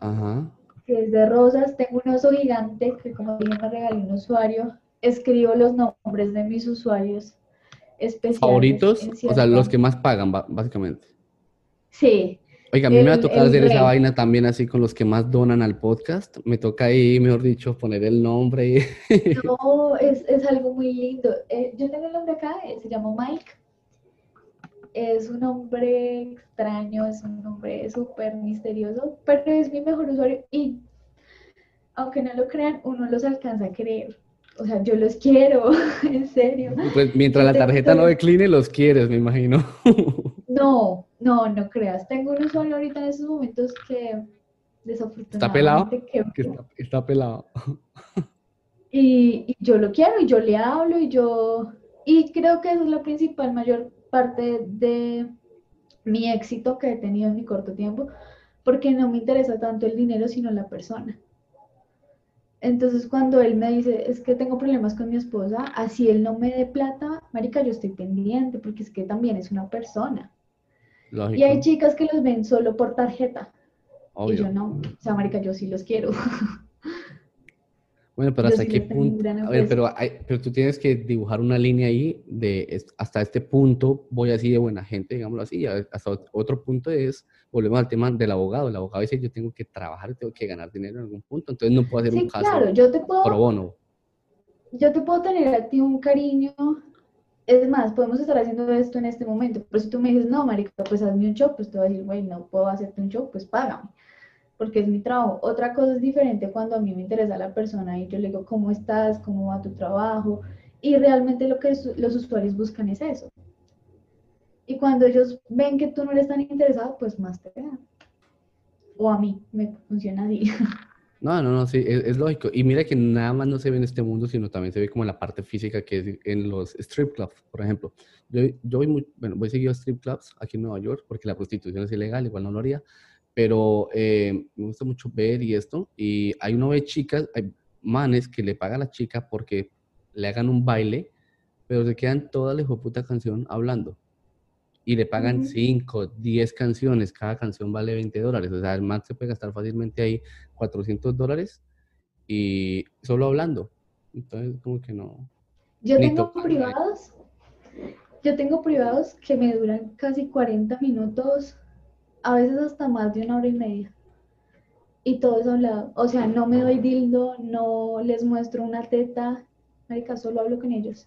Ajá. que es de rosas. Tengo un oso gigante que como dije me regaló un usuario. Escribo los nombres de mis usuarios especiales. ¿Favoritos? O sea, los que más pagan, básicamente. Sí. Oiga, a mí me ha tocado hacer esa vaina también así con los que más donan al podcast. Me toca ahí, mejor dicho, poner el nombre. [LAUGHS] No, es, es algo muy lindo. Eh, yo tengo el nombre acá, eh, se llama Mike. Es un nombre extraño, es un nombre súper misterioso, pero es mi mejor usuario y aunque no lo crean, uno los alcanza a creer. O sea, yo los quiero, [LAUGHS] en serio. Pues mientras la tarjeta no decline, los quieres, me imagino. [LAUGHS] No, no, no creas. Tengo un usuario ahorita en estos momentos que desafortunadamente... ¿Está pelado? Que está, pelado. [LAUGHS] Y, y, yo lo quiero y yo le hablo y yo... Y creo que eso es la principal, mayor parte de mi éxito que he tenido en mi corto tiempo, porque no me interesa tanto el dinero, sino la persona. Entonces cuando él me dice, es que tengo problemas con mi esposa, así él no me dé plata, marica, yo estoy pendiente, porque es que también es una persona. Y hay chicas que los ven solo por tarjeta. Y yo no, o sea, marica, yo sí los quiero. Bueno, pero hasta qué punto, a ver, pero, pero tú tienes que dibujar una línea ahí de hasta este punto voy así de buena gente, digámoslo así, hasta otro punto es, volvemos al tema del abogado, el abogado dice yo tengo que trabajar, tengo que ganar dinero en algún punto, entonces no puedo hacer un caso claro, yo te puedo, pro bono. Yo te puedo tener a ti un cariño, es más, podemos estar haciendo esto en este momento, pero si tú me dices, no, marica, pues hazme un show, pues te voy a decir, güey, no puedo hacerte un show, pues págame porque es mi trabajo. Otra cosa es diferente cuando a mí me interesa la persona y yo le digo, ¿cómo estás? ¿Cómo va tu trabajo? Y realmente lo que los usuarios buscan es eso. Y cuando ellos ven que tú no eres tan interesado, pues más te dan. O a mí, me funciona así. [LAUGHS] No, no, no, sí, es, lógico. Y mira que nada más no se ve en este mundo, sino también se ve como en la parte física que es en los strip clubs, por ejemplo. Yo, yo voy, muy, bueno, voy seguido a strip clubs aquí en Nueva York porque la prostitución es ilegal, igual no lo haría, pero eh, me gusta mucho ver y esto. Y hay uno ve chicas, hay manes que le pagan a la chica porque le hagan un baile, pero se quedan toda la puta canción hablando. Y le pagan 5, 10 canciones, cada canción vale 20 dólares. O sea, el man se puede gastar fácilmente ahí 400 dólares y solo hablando. Entonces, como que no. Yo tengo privados, yo tengo privados que me duran casi 40 minutos a veces hasta más de una hora y media. Y todo eso hablado. O sea, no me doy dildo, no les muestro una teta, marica, solo hablo con ellos.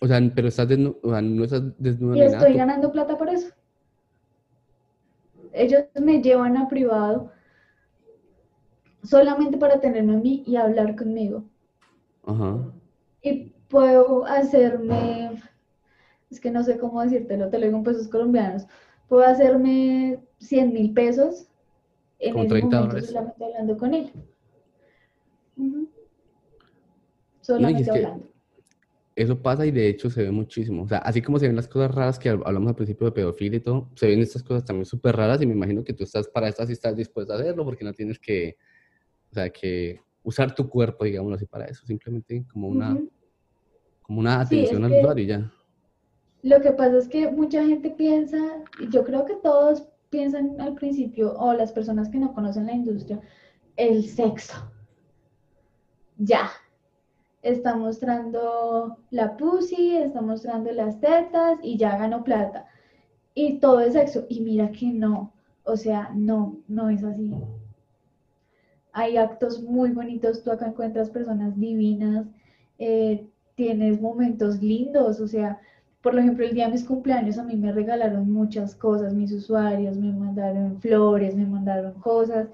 O sea, pero estás desnudo, o sea, no estás desnudo. Y estoy ganando plata por eso. Ellos me llevan a privado solamente para tenerme a mí y hablar conmigo. Ajá. Y puedo hacerme, es que no sé cómo decírtelo, te lo digo en pesos colombianos, puedo hacerme 100 mil pesos en ese 30 momento solamente hablando con él. Solamente hablando. Eso pasa y de hecho se ve muchísimo. O sea, así como se ven las cosas raras que hablamos al principio de pedofilia y todo, se ven estas cosas también súper raras y me imagino que tú estás para estas y estás dispuesta a hacerlo porque no tienes que, o sea, que usar tu cuerpo, digámoslo así, para eso. Simplemente como una, como una atención al usuario y ya. Lo que pasa es que mucha gente piensa, y yo creo que todos piensan al principio, o las personas que no conocen la industria, el sexo. Ya. Está mostrando la pussy, está mostrando las tetas y ya ganó plata. Y todo es sexo. Y mira que no. O sea, no, no es así. Hay actos muy bonitos. Tú acá encuentras personas divinas. Eh, tienes momentos lindos. O sea, por ejemplo, el día de mis cumpleaños a mí me regalaron muchas cosas, mis usuarios me mandaron flores, me mandaron cosas.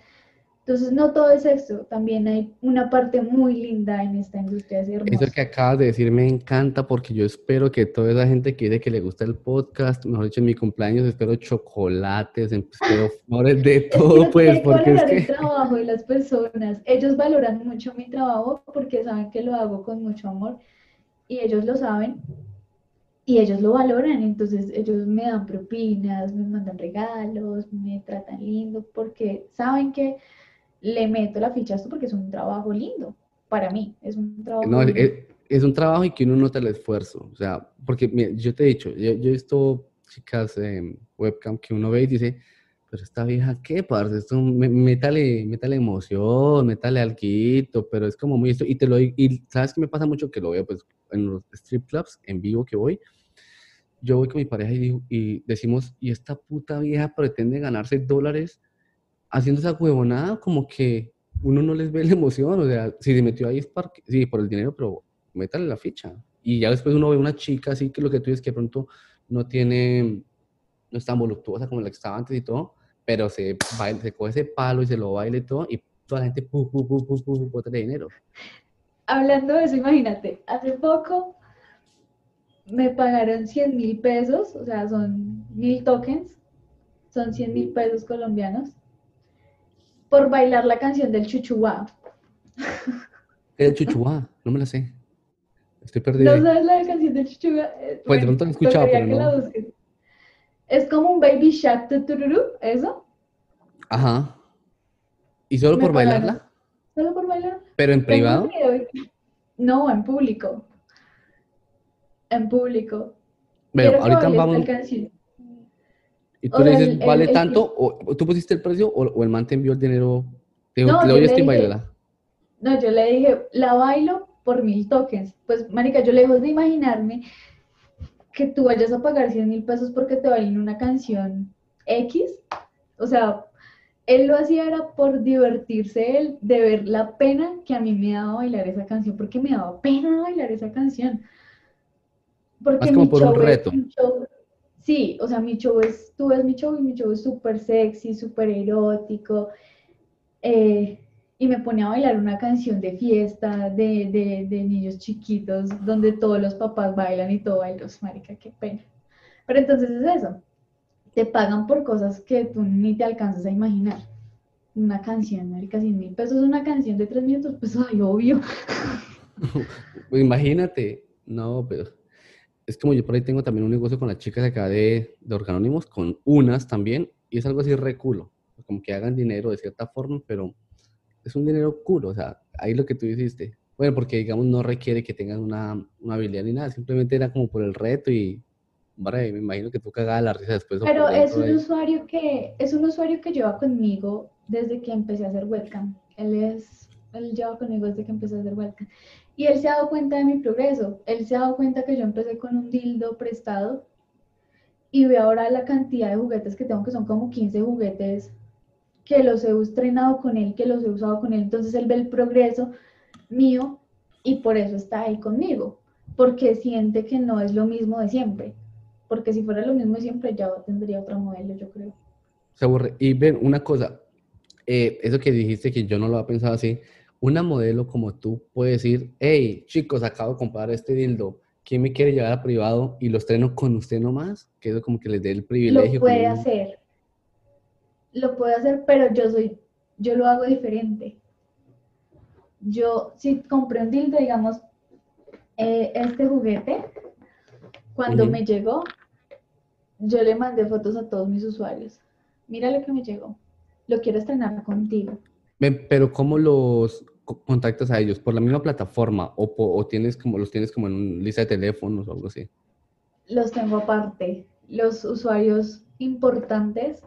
Entonces, no todo es sexo, también hay una parte muy linda en esta industria. Es Eso que acabas de decir me encanta porque yo espero que toda esa gente que dice que le gusta el podcast, mejor dicho, en mi cumpleaños espero chocolates, espero [LAUGHS] flores de todo, pues, porque es que... el trabajo de las personas. Ellos valoran mucho mi trabajo porque saben que lo hago con mucho amor y ellos lo saben y ellos lo valoran, entonces ellos me dan propinas, me mandan regalos, me tratan lindo, porque saben que le meto la ficha a esto porque es un trabajo lindo, para mí, es un trabajo no, Es, un trabajo y que uno nota el esfuerzo, o sea, porque yo te he dicho, yo, he visto chicas en webcam que uno ve y dice, pero esta vieja, ¿qué, parce? Esto, me- métale, métale emoción, métale alquito, pero es como muy esto. Y te lo y ¿sabes qué me pasa mucho? Que lo veo, pues, en los strip clubs, en vivo que voy. Yo voy con mi pareja y, digo, y decimos, ¿y esta puta vieja pretende ganarse dólares haciendo esa huevonada? Como que uno no les ve la emoción, o sea, si se metió ahí es porque, sí, por el dinero, pero métale la ficha. Y ya después uno ve una chica así que lo que tú dices que pronto no tiene, no es tan voluptuosa como la que estaba antes y todo, pero se, baila, se coge ese palo y se lo baila y todo, y toda la gente, pu, pu, pu, pu, pu, de dinero. Hablando de eso, imagínate, hace poco me pagaron 100 mil pesos, o sea, son mil tokens, son 100 mil pesos colombianos, por bailar la canción del chuchuá. El chuchuá, no me la sé. Estoy perdido. ¿No sabes la canción del chuchuá? Eh, Pues de pronto la he escuchado, pero la no. Es como un baby shark tutururu, ¿eso? Ajá. ¿Y solo Me por pagaron. bailarla? ¿Solo por bailar? ¿Pero en privado? No, en público. En público. Bueno, Quiero ahorita vamos. ¿Y tú o le dices, el- vale el- tanto? O, o tú pusiste el precio? O, o el man te envió el dinero? Te dijo, No, doy esto y dije- bailala. No, yo le dije, la bailo por mil tokens. Pues, marica, yo lejos de imaginarme que tú vayas a pagar 100 mil pesos porque te bailen una canción X. O sea, él lo hacía era por divertirse él, de ver la pena que a mí me daba bailar esa canción, porque me daba pena bailar esa canción. Porque Más como mi por un show reto. show- sí, o sea, mi show es, tú ves mi show y mi show es súper sexy, súper erótico. eh, y me ponía a bailar una canción de fiesta, de, de, de niños chiquitos, donde todos los papás bailan y todo baila. Marica, qué pena. Pero entonces es eso. Te pagan por cosas que tú ni te alcanzas a imaginar. Una canción, marica, 100 mil pesos, una canción de tres minutos, pues ay, obvio. [LAUGHS] Imagínate. No, pero es como yo por ahí tengo también un negocio con las chicas acá de, de Organónimos, con unas también, y es algo así reculo. Como que hagan dinero de cierta forma, pero es un dinero culo. O sea, ahí lo que tú hiciste. Bueno, porque digamos no requiere que tengan una, una habilidad ni nada, simplemente era como por el reto y, vale, me imagino que tú cagabas la risa después. Pero es un ahí. usuario que, es un usuario que lleva conmigo desde que empecé a hacer webcam. Él es, él lleva conmigo desde que empecé a hacer webcam. Y él se ha dado cuenta de mi progreso. Él se ha dado cuenta que yo empecé con un dildo prestado y ve ahora la cantidad de juguetes que tengo, que son como 15 juguetes, que los he estrenado con él, que los he usado con él. Entonces él ve el progreso mío y por eso está ahí conmigo, porque siente que no es lo mismo de siempre. Porque si fuera lo mismo de siempre, ya tendría otro modelo, yo creo. Se aburre. Y ven, una cosa, eh, eso que dijiste que yo no lo había pensado así, una modelo como tú puede decir, hey, chicos, acabo de comprar este dildo, ¿quién me quiere llevar a privado y lo estreno con usted nomás? Que eso como que les dé el privilegio. Lo puede hacer. Lo puede hacer, pero yo soy, yo lo hago diferente. Yo, si compré un dildo, digamos, eh, este juguete, cuando me llegó, yo le mandé fotos a todos mis usuarios. Mira lo que me llegó. Lo quiero estrenar contigo. Pero ¿cómo los co- contactas a ellos? ¿Por la misma plataforma o, tienes como, los tienes como en una lista de teléfonos o algo así? Los tengo aparte. Los usuarios importantes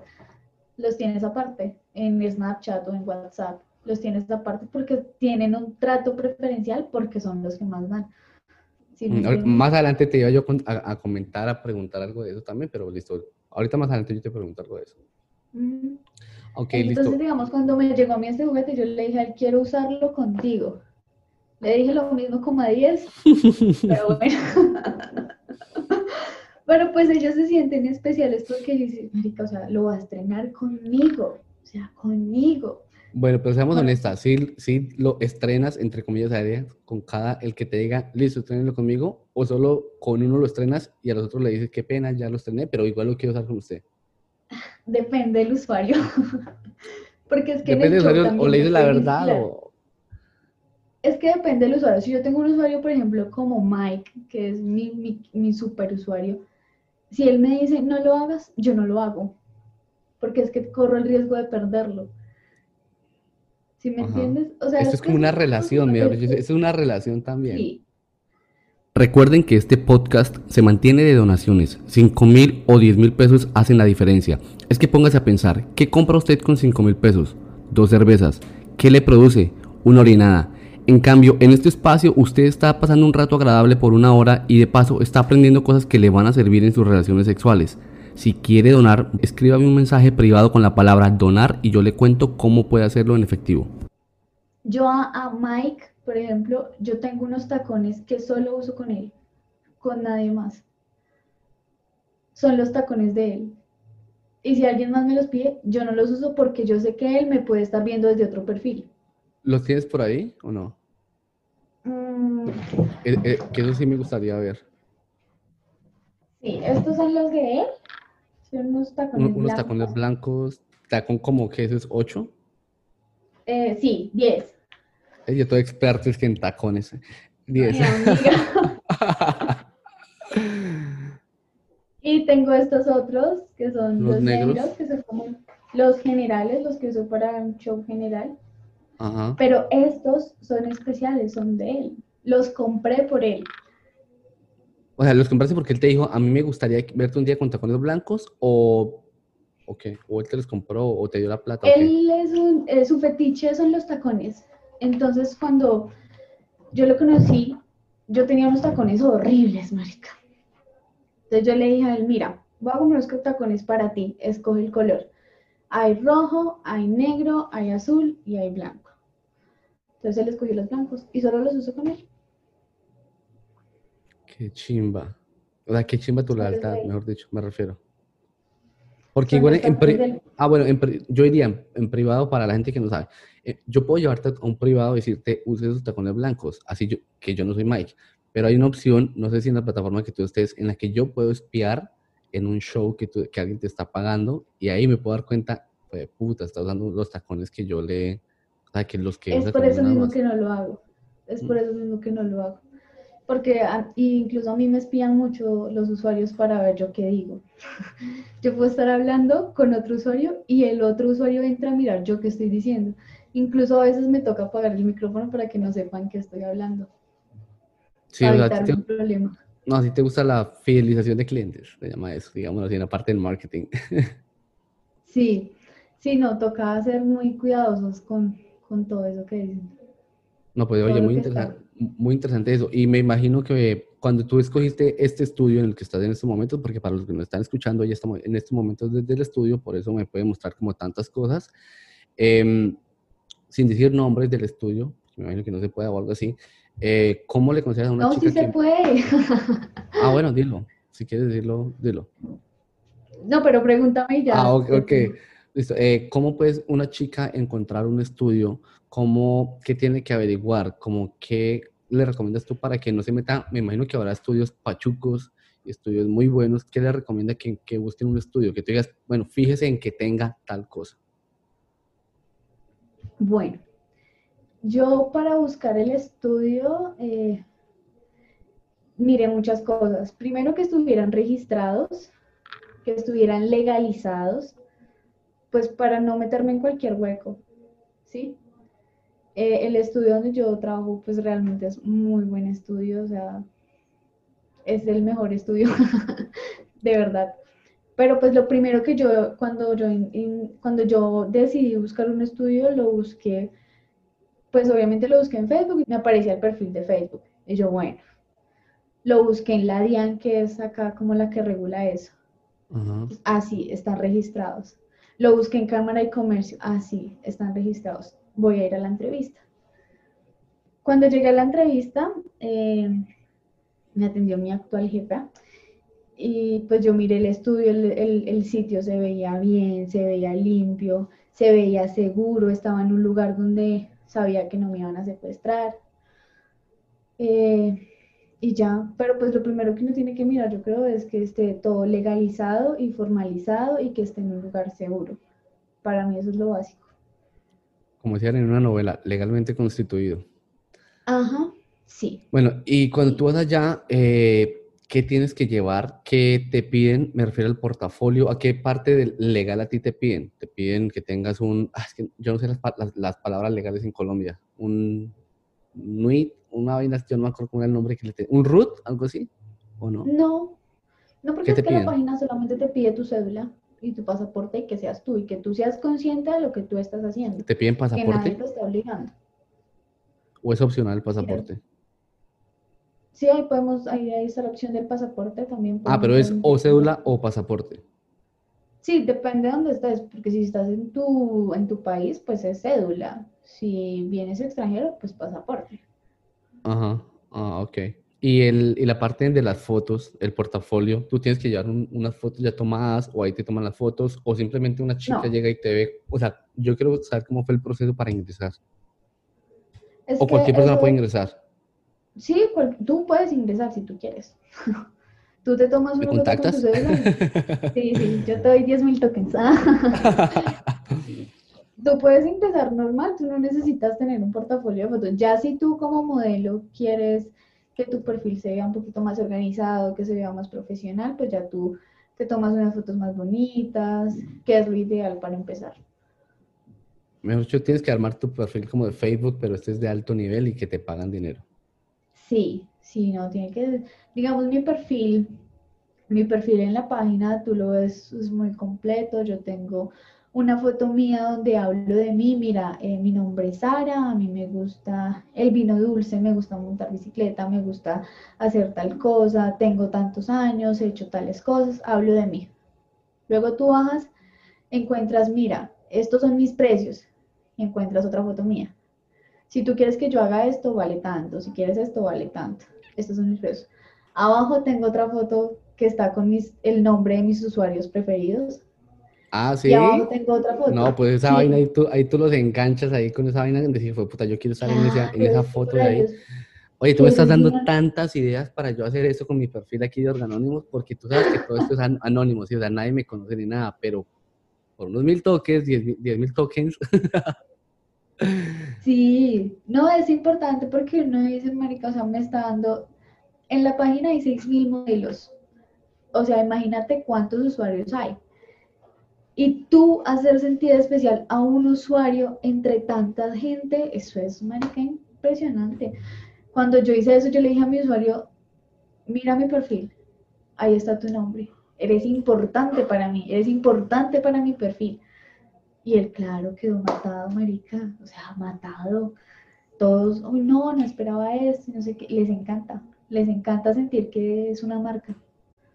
los tienes aparte en Snapchat o en WhatsApp. Los tienes aparte porque tienen un trato preferencial porque son los que más van. ¿Sí me Mm? Más adelante te iba yo a, a comentar, a preguntar algo de eso también, pero listo. Ahorita más adelante yo te pregunto algo de eso. Mm. Ok, Entonces, listo. digamos, cuando me llegó a mí este juguete, yo le dije a él, quiero usarlo contigo. Le dije lo mismo como a 10, pero [LAUGHS] bueno. [LAUGHS] Pero pues ellos se sienten especiales porque dicen, marica, o sea, lo va a estrenar conmigo, o sea, conmigo. Bueno, pero seamos Bueno. honestas, si, si lo estrenas, entre comillas, aéreas, con cada, el que te diga, listo, estrenelo conmigo, o solo con uno lo estrenas y a los otros le dices, qué pena, ya lo estrené, pero igual lo quiero usar con usted. Depende del usuario. [LAUGHS] Porque es que en Depende el del usuario, o le dices la verdad, o... Es que depende del usuario. Si yo tengo un usuario, por ejemplo, como Mike, que es mi, mi, mi super usuario, si él me dice no lo hagas, yo no lo hago. Porque es que corro el riesgo de perderlo. ¿Sí me Ajá. entiendes? O sea, Esto es como una relación, dicho, es una relación también. Sí, Recuerden que este podcast se mantiene de donaciones. 5 mil o 10 mil pesos hacen la diferencia. Es que póngase a pensar, ¿qué compra usted con 5 mil pesos? Dos cervezas. ¿Qué le produce? Una orinada. En cambio, en este espacio usted está pasando un rato agradable por una hora y de paso está aprendiendo cosas que le van a servir en sus relaciones sexuales. Si quiere donar, escríbame un mensaje privado con la palabra donar y yo le cuento cómo puede hacerlo en efectivo. Yo a, Mike, por ejemplo, yo tengo unos tacones que solo uso con él, con nadie más. Son los tacones de él. Y si alguien más me los pide, yo no los uso porque yo sé que él me puede estar viendo desde otro perfil. ¿Los tienes por ahí o no? Mm. Eh, eh, que eso sí me gustaría ver. Sí, estos son los de él. Son unos tacones unos blancos. tacones blancos. ¿Tacón como que eso es 8? Eh, sí, 10. Yo estoy experto es que en tacones. 10. [LAUGHS] y tengo estos otros que son los, negros. que son como los generales, los que uso para un show general. Ajá. Pero estos son especiales, son de él. Los compré por él. O sea, los compraste porque él te dijo, a mí me gustaría verte un día con tacones blancos o, o qué, o él te los compró o te dio la plata. Él es un, eh, su fetiche son los tacones. Entonces cuando yo lo conocí, yo tenía unos tacones horribles, marica. Entonces yo le dije a él, mira, voy a comprar unos tacones para ti, escoge el color. Hay rojo, hay negro, hay azul y hay blanco. Entonces él escogió los blancos y solo los uso con él. Qué chimba. O sea, qué chimba tu lealtad, mejor dicho, me refiero. Porque igual en, ah, bueno, yo iría en, privado para la gente que no sabe. Eh, yo puedo llevarte a un privado y decirte, use esos tacones blancos, así yo, que yo no soy Mike. Pero hay una opción, no sé si en la plataforma que tú estés, en la que yo puedo espiar en un show que, que alguien te está pagando y ahí me puedo dar cuenta, pues puta, está usando los tacones que yo le... O sea, que los que... Es por eso mismo que no lo hago. Es por mm. eso mismo que no lo hago porque incluso a mí me espían mucho los usuarios para ver yo qué digo. [LAUGHS] yo puedo estar hablando con otro usuario y el otro usuario entra a mirar yo qué estoy diciendo. Incluso a veces me toca apagar el micrófono para que no sepan que estoy hablando. Sí, para evitar un problema. No, si te gusta la fidelización de clientes, se llama eso, digamos así, en la parte del marketing. [LAUGHS] sí, sí, no, toca ser muy cuidadosos con, con todo eso que dicen. No, pues oye, muy interesante muy interesante eso. Y me imagino que cuando tú escogiste este estudio en el que estás en este momento, porque para los que nos están escuchando, ya estamos en este momento desde el estudio, por eso me puede mostrar como tantas cosas, em, sin decir nombres del estudio, me imagino que no se puede o algo así. Eh, ¿Cómo le consideras a una chica? No, sí se puede. ah, bueno, dilo. Si quieres decirlo, dilo. No, pero pregúntame ya. Ah, ok. okay. Listo. Eh, ¿Cómo puede una chica encontrar un estudio? ¿Cómo, ¿Qué tiene que averiguar? ¿Cómo qué le recomiendas tú para que no se meta? Me imagino que habrá estudios pachucos estudios muy buenos. ¿Qué le recomienda que, que busquen un estudio? Que tú digas, bueno, fíjese en que tenga tal cosa. Bueno, yo para buscar el estudio eh, miré muchas cosas. Primero que estuvieran registrados, que estuvieran legalizados, pues para no meterme en cualquier hueco, ¿sí? Eh, el estudio donde yo trabajo, pues realmente es muy buen estudio, o sea, es el mejor estudio, [LAUGHS] de verdad. Pero pues lo primero que yo, cuando yo, cuando yo decidí buscar un estudio, lo busqué, pues obviamente lo busqué en Facebook y me aparecía el perfil de Facebook. Y yo, bueno, lo busqué en la DIAN, que es acá como la que regula eso. Así, están registrados. Lo busqué en Cámara y Comercio. Ah, sí, están registrados. Voy a ir a la entrevista. Cuando llegué a la entrevista, eh, me atendió mi actual jefa y pues yo miré el estudio, el, sitio se veía bien, se veía limpio, se veía seguro, estaba en un lugar donde sabía que no me iban a secuestrar. Eh, y ya, pero pues lo primero que uno tiene que mirar, yo creo, es que esté todo legalizado y formalizado y que esté en un lugar seguro. Para mí eso es lo básico. Como decían en una novela, legalmente constituido. Ajá, sí. Bueno, y cuando tú vas allá, eh, ¿qué tienes que llevar? ¿Qué te piden? Me refiero al portafolio. ¿A qué parte del legal a ti te piden? Te piden que tengas un, ah, es que yo no sé las, las, las palabras legales en Colombia, un NUIT, una vaina, yo no me acuerdo cómo era el nombre que le tenía. ¿Un root? ¿Algo así? ¿O no? No, no porque ¿Qué es que la piden? página solamente te pide tu cédula y tu pasaporte y que seas tú y que tú seas consciente de lo que tú estás haciendo. ¿Te piden Que nadie pasaporte? te está obligando. ¿O es opcional el pasaporte? Sí, ahí podemos, ahí, ahí está la opción del pasaporte también. Ah, pero es o cédula o pasaporte. Sí, depende de dónde estés, porque si estás en tu, en tu país, pues es cédula. Si vienes extranjero, pues pasaporte. Ajá, ah, ok. Y, el, y la parte de las fotos, el portafolio, ¿tú tienes que llevar un- unas fotos ya tomadas o ahí te toman las fotos o simplemente una chica No. llega y te ve? O sea, yo quiero saber cómo fue el proceso para ingresar. Es O cualquier persona eso- puede ingresar. Sí, cual- tú puedes ingresar si tú quieres. [LAUGHS] Tú te tomas ¿Me una foto con tu contactas? [LAUGHS] Sí, sí, yo te doy 10 mil tokens. [LAUGHS] Tú puedes ingresar normal, tú no necesitas tener un portafolio de fotos. Ya si tú como modelo quieres que tu perfil se vea un poquito más organizado, que se vea más profesional, pues ya tú te tomas unas fotos más bonitas, que es lo ideal para empezar. Mejor dicho, tienes que armar tu perfil como de Facebook, pero este es de alto nivel y que te pagan dinero. Sí, sí, no, tiene que, digamos, mi perfil, mi perfil en la página, tú lo ves, es muy completo, yo tengo una foto mía donde hablo de mí, mira, eh, mi nombre es Sara, a mí me gusta el vino dulce, me gusta montar bicicleta, me gusta hacer tal cosa, tengo tantos años, he hecho tales cosas, hablo de mí. Luego tú bajas, encuentras, mira, estos son mis precios, y encuentras otra foto mía. Si tú quieres que yo haga esto, vale tanto. Si quieres esto, vale tanto. Estos son mis precios. Abajo tengo otra foto que está con mis, el nombre de mis usuarios preferidos. Ah, Y sí. abajo tengo otra foto. No, pues esa Sí. vaina ahí tú, ahí tú los enganchas ahí con esa vaina de decir, fue puta, yo quiero estar en esa, en Claro, esa es que foto de ahí. Oye, tú me Sí, estás dando tantas ideas para yo hacer eso con mi perfil aquí de Organónimos, porque tú sabes que todo esto es an- anónimo, ¿sí? o sea, nadie me conoce ni nada, pero por unos mil toques, diez mil, diez mil tokens, Sí, no es importante porque uno dice, marica, o sea, me está dando, en la página hay 6.000 modelos, o sea, imagínate cuántos usuarios hay. Y tú hacer sentir especial a un usuario entre tanta gente, eso es, marica, impresionante. Cuando yo hice eso, yo le dije a mi usuario, mira mi perfil, ahí está tu nombre, eres importante para mí, eres importante para mi perfil. Y él, claro, quedó matado, marica, o sea, matado. Todos, uy, no, no esperaba esto, no sé qué, les encanta, les encanta sentir que es una marca.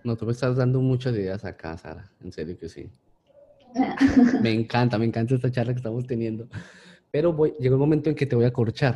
no, tú me estás dando muchas ideas acá, Sara, en serio que sí. Me encanta, me encanta esta charla que estamos teniendo. Pero voy, llegó el momento en que te voy a corchar.